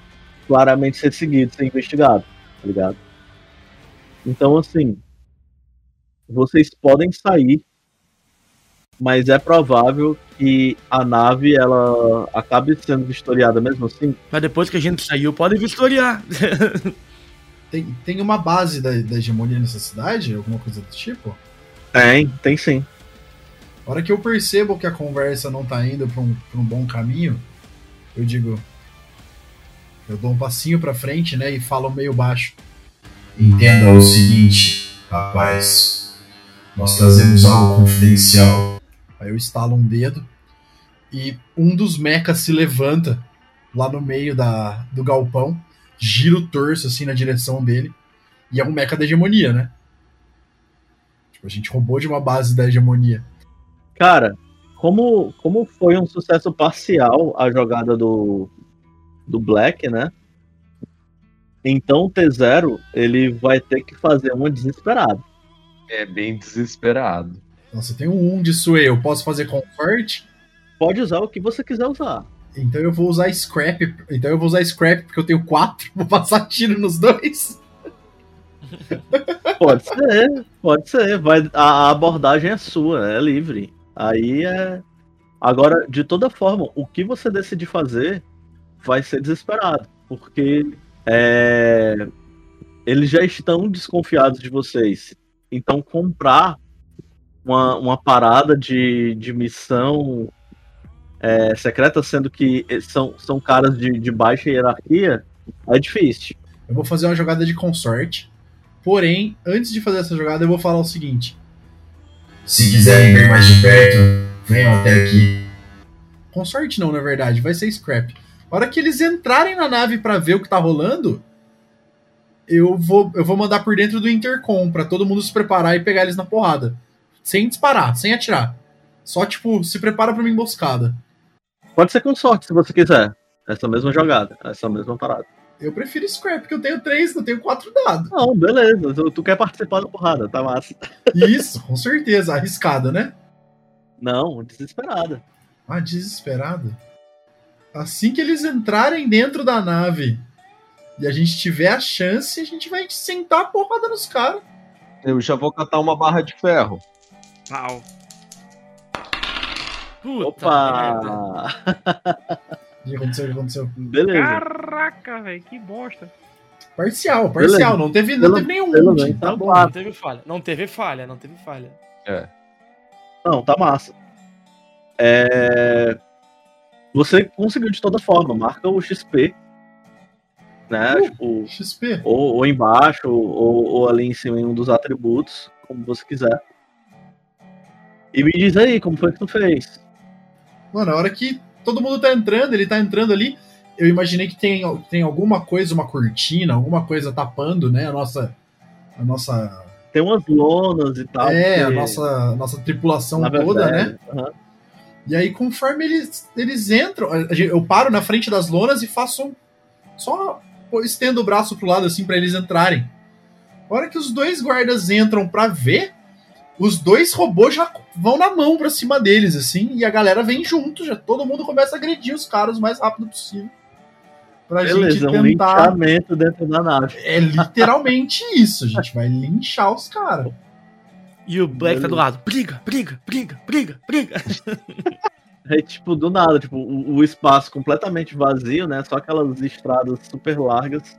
claramente ser seguido, ser investigado, tá ligado? Então, assim, vocês podem sair, mas é provável que a nave ela acabe sendo vistoriada mesmo assim. Mas depois que a gente saiu, pode vistoriar. Tem, tem uma base da, da hegemonia nessa cidade? Alguma coisa do tipo? Tem, tem sim. A hora que eu percebo que a conversa não tá indo pra um, pra um bom caminho, eu digo. Eu dou um passinho pra frente, né? E falo meio baixo. Entenda o seguinte, rapaz. Nós trazemos algo confidencial. Aí eu estalo um dedo e um dos mechas se levanta lá no meio da, do galpão, gira o torso assim na direção dele. E é um mecha da hegemonia, né? Tipo, a gente roubou de uma base da hegemonia. Cara, como, como foi um sucesso parcial a jogada do, do Black, né? Então o T0 ele vai ter que fazer uma desesperada. É bem desesperado. Nossa, eu tenho um de Sway, eu posso fazer Comfort? Pode usar o que você quiser usar. Então eu vou usar Scrap. Então eu vou usar Scrap porque eu tenho quatro. Vou passar tiro nos dois. Pode ser, pode ser. Vai, a a abordagem é sua, é livre. Aí é. Agora, de toda forma, o que você decidir fazer vai ser desesperado. Porque é, eles já estão desconfiados de vocês. Então, comprar uma, uma parada de, de missão é, secreta, sendo que são, são caras de, de baixa hierarquia, é difícil. Eu vou fazer uma jogada de consorte. Porém, antes de fazer essa jogada, eu vou falar o seguinte: Se quiserem ver mais de perto, venham até aqui. Consorte não, na verdade, vai ser scrap. A hora que eles entrarem na nave pra ver o que tá rolando, eu vou, eu vou mandar por dentro do intercom pra todo mundo se preparar e pegar eles na porrada. Sem disparar, sem atirar. Só, tipo, se prepara pra uma emboscada. Pode ser com sorte, se você quiser. Essa mesma jogada, essa mesma parada. Eu prefiro scrap, porque eu tenho três, eu tenho quatro dados. Não, beleza. Tu, tu quer participar da porrada, tá massa. Isso, com certeza. Arriscada, né? Não, desesperada. Ah, desesperado. Assim que eles entrarem dentro da nave e a gente tiver a chance, a gente vai sentar a porrada nos caras. Eu já vou catar uma barra de ferro. Pau. Puta. Opa! O que aconteceu? O que aconteceu? Beleza. Caraca, velho, que bosta. Parcial, parcial. Beleza. Não teve, não Pelo- teve nenhum. pelo tipo, menos Tá tá bom, bom. não teve falha. Não teve falha, não teve falha. É. Não, tá massa. É... Você conseguiu de toda forma, marca o XP. Né? Uh. Tipo, XP. ou, ou embaixo, ou, ou ali em cima em um dos atributos, como você quiser. E me diz aí, como foi que tu fez? Mano, a hora que todo mundo tá entrando, ele tá entrando ali, eu imaginei que tem, tem alguma coisa, uma cortina, alguma coisa tapando, né, a nossa. A nossa. Tem umas lonas e tal. é, a nossa, a nossa tripulação na toda, verdade, né? aham. E aí, conforme eles, eles entram, eu paro na frente das lonas e faço um- só estendo o braço pro lado assim pra eles entrarem. A hora que os dois guardas entram pra ver, os dois robôs já vão na mão pra cima deles assim, e a galera vem junto, já todo mundo começa a agredir os caras o mais rápido possível. Pra Beleza, gente um tentar linchamento dentro da nave. é literalmente isso, a gente vai linchar os caras. E o Black tá do lado. Briga, briga, briga, briga, briga. É tipo, do nada, tipo, o, o espaço completamente vazio, né? Só aquelas estradas super largas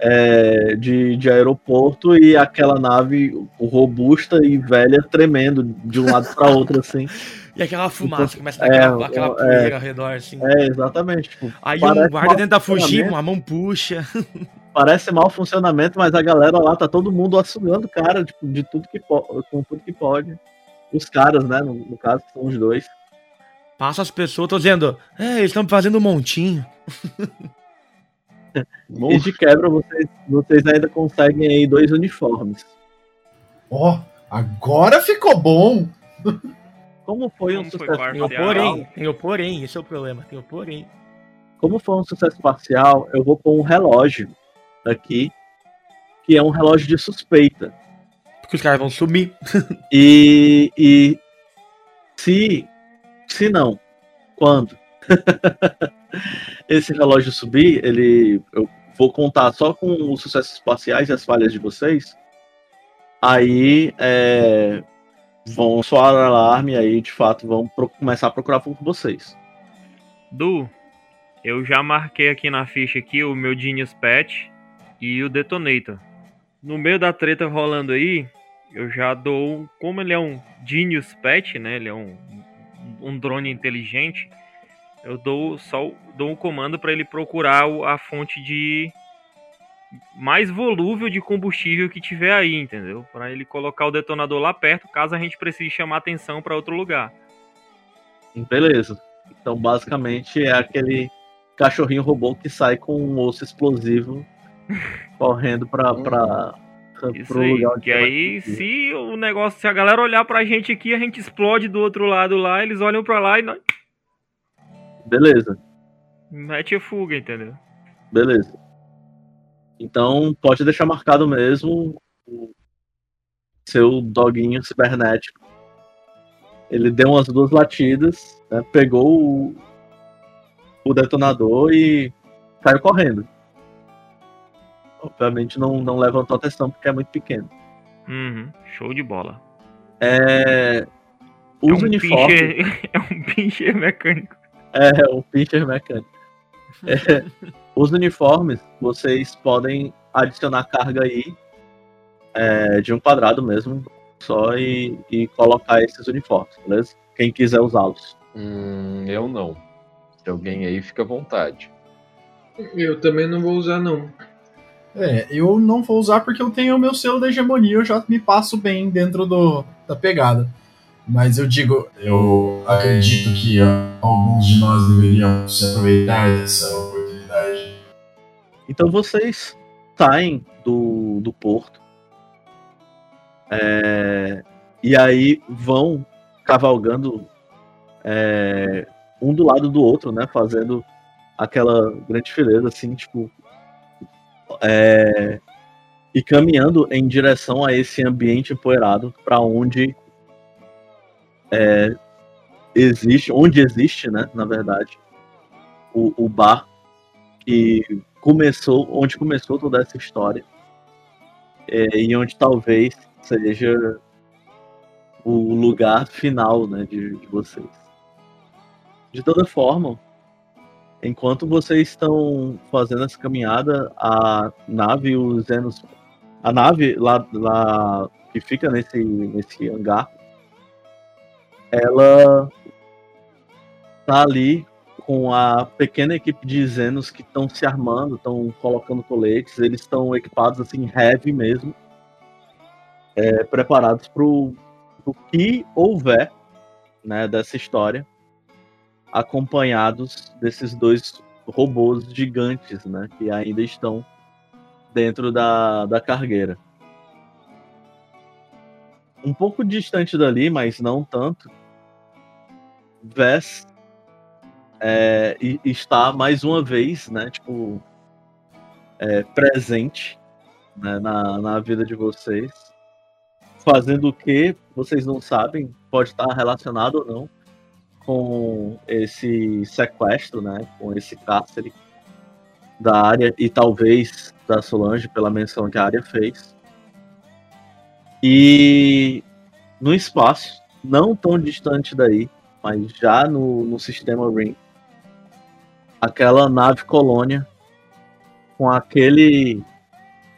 é, de, de aeroporto e aquela nave robusta e velha tremendo de um lado pra outro, assim. E aquela fumaça, Então, começa a dar aquela, é, aquela é. poeira ao redor, assim. É, exatamente. Tipo, Aí um guarda tenta fugir, funcionamento, a mão puxa. Parece mau funcionamento, mas a galera lá tá todo mundo assumindo cara, tipo, de tudo que pode, com tudo que pode. Os caras, né? No, no caso, são os dois. Passa as pessoas, tô dizendo, é, eles estão fazendo um montinho. E de quebra, vocês, vocês ainda conseguem aí dois uniformes. Ó, agora ficou bom. Como foi um Como foi sucesso Tem o parcial? porém, tem o porém, esse é o problema, tem o porém. Como foi um sucesso parcial, eu vou pôr um relógio aqui, que é um relógio de suspeita. Porque os caras vão sumir. E, e se, se não, quando esse relógio subir, ele eu vou contar só com os sucessos parciais e as falhas de vocês. Aí é, vão soar alarme e aí de fato vão pro- começar a procurar por vocês. Du, eu já marquei aqui na ficha aqui o meu Genius Pet e o Detonator. No meio da treta rolando aí, eu já dou, como ele é um Genius Pet, né? Ele é um, um drone inteligente. Eu dou só dou um comando para ele procurar a fonte de mais volúvel de combustível que tiver aí, entendeu? Para ele colocar o detonador lá perto, caso a gente precise chamar atenção para outro lugar. Beleza. Então, basicamente, é aquele cachorrinho robô que sai com um osso explosivo correndo pra, pra, Isso pro aí, que aí se o negócio, se a galera olhar pra gente aqui, a gente explode do outro lado lá, eles olham pra lá e nós Beleza, mete a fuga, entendeu? beleza. Então, pode deixar marcado mesmo o seu doguinho cibernético. Ele deu umas duas latidas, né, pegou o, o detonador e saiu correndo. Obviamente não, não levantou atenção porque é muito pequeno. Uhum, show de bola. É, os é um uniformes. pincher, é um pincher mecânico. É, o pincher mecânico. É, os uniformes, vocês podem adicionar carga aí é, de um quadrado mesmo, só e, e colocar esses uniformes, beleza? Quem quiser usá-los. Hum, eu não. Se alguém aí fica à vontade. Eu também não vou usar, não. É, eu não vou usar porque eu tenho o meu selo da hegemonia, eu já me passo bem dentro do, da pegada. Mas eu digo, eu acredito que alguns de nós deveriam se aproveitar dessa oportunidade. Então vocês saem do, do porto é, e aí vão cavalgando é, um do lado do outro, né? Fazendo aquela grande fileira, assim, tipo. É, e caminhando em direção a esse ambiente empoeirado para onde é, existe, onde existe, né? Na verdade, o, o bar que começou, onde começou toda essa história é, e onde talvez seja o lugar final, né, de, de vocês. De toda forma, Enquanto vocês estão fazendo essa caminhada, a nave os Zenos. A nave lá, lá que fica nesse, nesse hangar, ela tá ali com a pequena equipe de Zenos que estão se armando, estão colocando coletes, eles estão equipados assim, heavy mesmo, é, preparados para o que houver né, dessa história, acompanhados desses dois robôs gigantes né, que ainda estão dentro da, da cargueira. Um pouco distante dali, mas não tanto, Vess é, está mais uma vez, né, tipo, é, presente né, na, na vida de vocês, fazendo o que vocês não sabem, pode estar relacionado ou não com esse sequestro, né, com esse cárcere da área e talvez da Solange pela menção que a área fez. E no espaço, não tão distante daí, mas já no, no sistema Ring, aquela nave colônia com aquele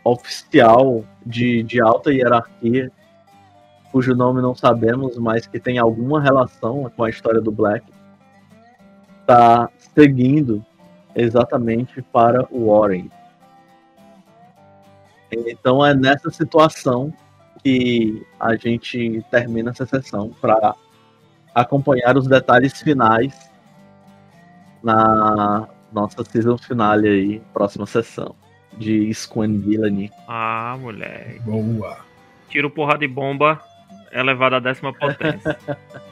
oficial de, de alta hierarquia, cujo nome não sabemos, mas que tem alguma relação com a história do Black, está seguindo exatamente para o Warren. Então é nessa situação que a gente termina essa sessão para acompanhar os detalhes finais na nossa season finale aí, próxima sessão de Squan Villainy. Ah, moleque. Boa. Tiro porra de bomba, elevado à décima potência.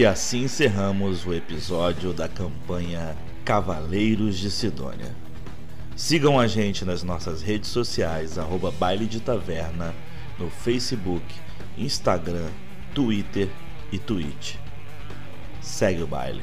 E assim encerramos o episódio da campanha Cavaleiros de Sidônia. Sigam a gente nas nossas redes sociais, arroba Baile de Taverna, no Facebook, Instagram, Twitter e Twitch. Segue o baile.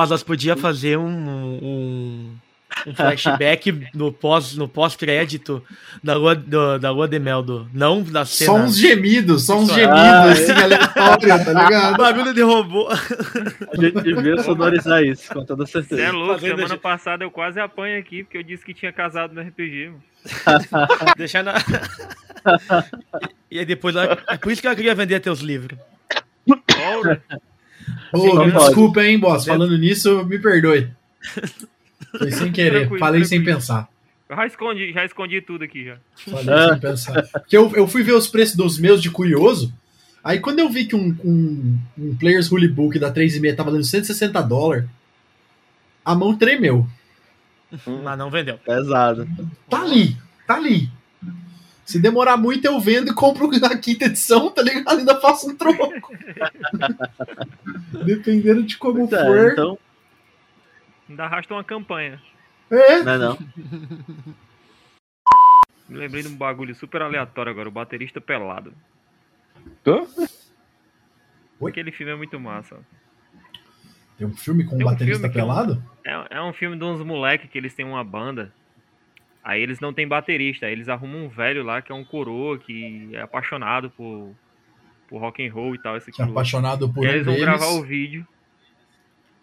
Boss, nós podia fazer um, um, um flashback no pós no pós-crédito da lua do- da lua de mel do não da cena. Só uns gemidos, só uns gemidos, Ah, assim, aleatório, tá ligado? Bagulho de robô. A gente devia sonorizar isso, com toda Você certeza. é louco, Fazendo semana a- passada eu quase apanho aqui porque eu disse que tinha casado no RPG. Mano. Deixar na. e aí depois é por isso que ela queria vender teus livros. Ora, Ô, me pode. desculpa, hein, boss. Falando nisso, me perdoe. Foi sem querer, Tranquilo, falei sem tranquilo. pensar. eu já escondi, já escondi tudo aqui já. Falei Ah. sem pensar. Porque eu, eu fui ver os preços dos meus de curioso. Aí quando eu vi que um, um, um Players Rule Book da 3,5 tava dando 160 dólares, a mão tremeu. Mas não vendeu. Pesado. Tá ali, tá ali. Se demorar muito, eu vendo e compro a quinta edição, tá ligado? Ainda faço um troco. Dependendo de como Pois é, for. então, Ainda arrasta uma campanha. É. não é não. Me lembrei de um bagulho super aleatório agora, o baterista pelado. Hã? Oi? Aquele filme é muito massa. Tem um filme com um Tem um baterista filme que é um- pelado? É, é um filme de uns moleques que eles têm uma banda. Aí eles não têm baterista, aí eles arrumam um velho lá que é um coroa que é apaixonado por, por rock and roll e tal. Esse Que é apaixonado por E aí eles vão deles. gravar o vídeo.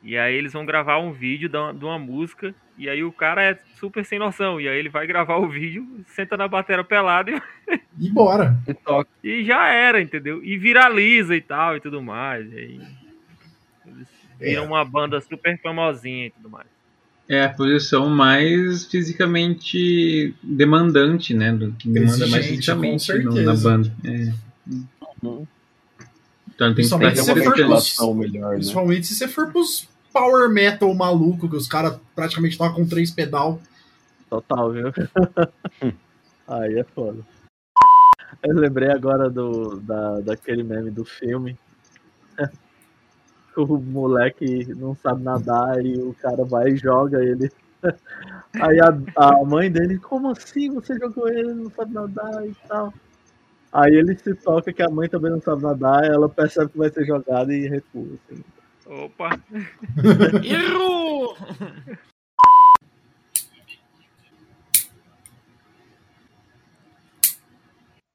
E aí eles vão gravar um vídeo da- de uma música. E aí o cara é super sem noção. E aí ele vai gravar o vídeo, senta na bateria pelado e, E bora. E toca. e já era, entendeu? E viraliza e tal e tudo mais. E aí eles viram É. uma banda super famosinha e tudo mais. É a posição mais fisicamente demandante, né? Do, que demanda mais Exigente, com fisicamente no- na banda. É. Uhum. Então tem que estar Principalmente se for representante. pros- Situação melhor, né? Principalmente se você for pros power metal maluco, que os caras praticamente tocam com três pedal. Total, viu? Aí é foda. Eu lembrei agora do, da, daquele meme do filme. O moleque não sabe nadar e o cara vai e joga ele. Aí a, a mãe dele, como assim você jogou ele, não sabe nadar e tal. Aí ele se toca que a mãe também não sabe nadar, ela percebe que vai ser jogada e recua. assim. Opa! Errou!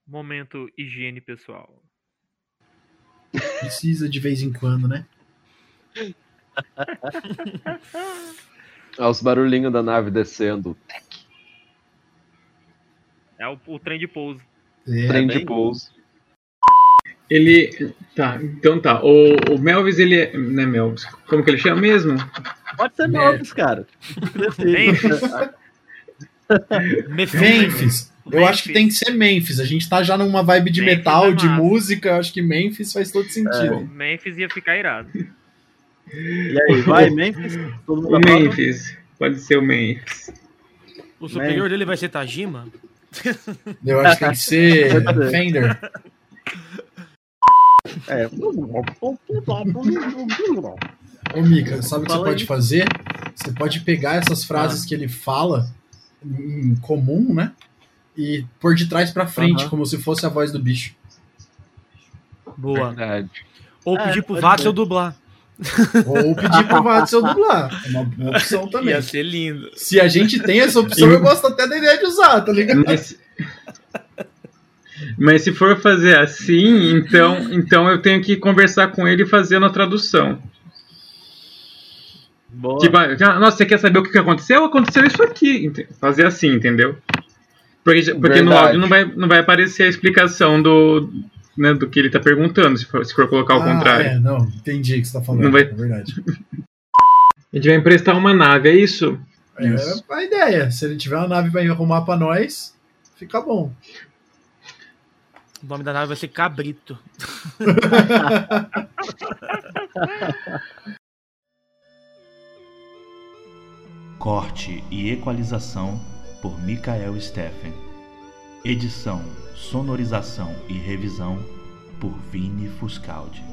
Momento higiene pessoal. Precisa de vez em quando, né? Olha os barulhinhos da nave descendo. É o, o trem de pouso. É, Trem de bem- pouso. Ele. Tá, então tá. O, o Melvis, ele é. Não é Melvis. Como que ele chama mesmo? Pode ser Melvis, cara. Memphis. Memphis. Eu acho que tem que ser Memphis. A gente tá já numa vibe de Memphis metal, é de música. Eu acho que Memphis faz todo sentido. Memphis ia ficar irado. E aí, vai, Memphis? Todo mundo O? Memphis. Pode ser o Memphis. O superior dele vai ser Tajima? Eu acho que tem que ser. Fender. É. Ô, Mika, sabe o que você pode fazer? Você pode pegar essas frases que ele fala em comum, né? E pôr de trás pra frente, Aham. como se fosse a voz do bicho. Boa. Verdade. Ou É, pedir pro pode Vatzel ser. dublar. Ou pedir pro Watson dublar. É uma boa opção também. Ia ser lindo. Se a gente tem essa opção, eu gosto até da ideia de usar, tá ligado? Mas, mas se for fazer assim, então, então eu tenho que conversar com ele fazendo a tradução. Boa. Tipo, ah, nossa, você quer saber o que aconteceu? Aconteceu isso aqui. Fazer assim, entendeu? Porque, porque no áudio não vai, não vai aparecer a explicação do, né, do que ele tá perguntando, se for, se for colocar o Ah, contrário. É, não, entendi o que você tá falando. Não vai- É verdade. A gente vai emprestar uma nave, é isso? É a ideia. Se ele tiver uma nave pra arrumar pra nós, fica bom. O nome da nave vai ser Cabrito. Corte e equalização por Michael Steffen. Edição, sonorização e revisão por Vini Fuscaldi.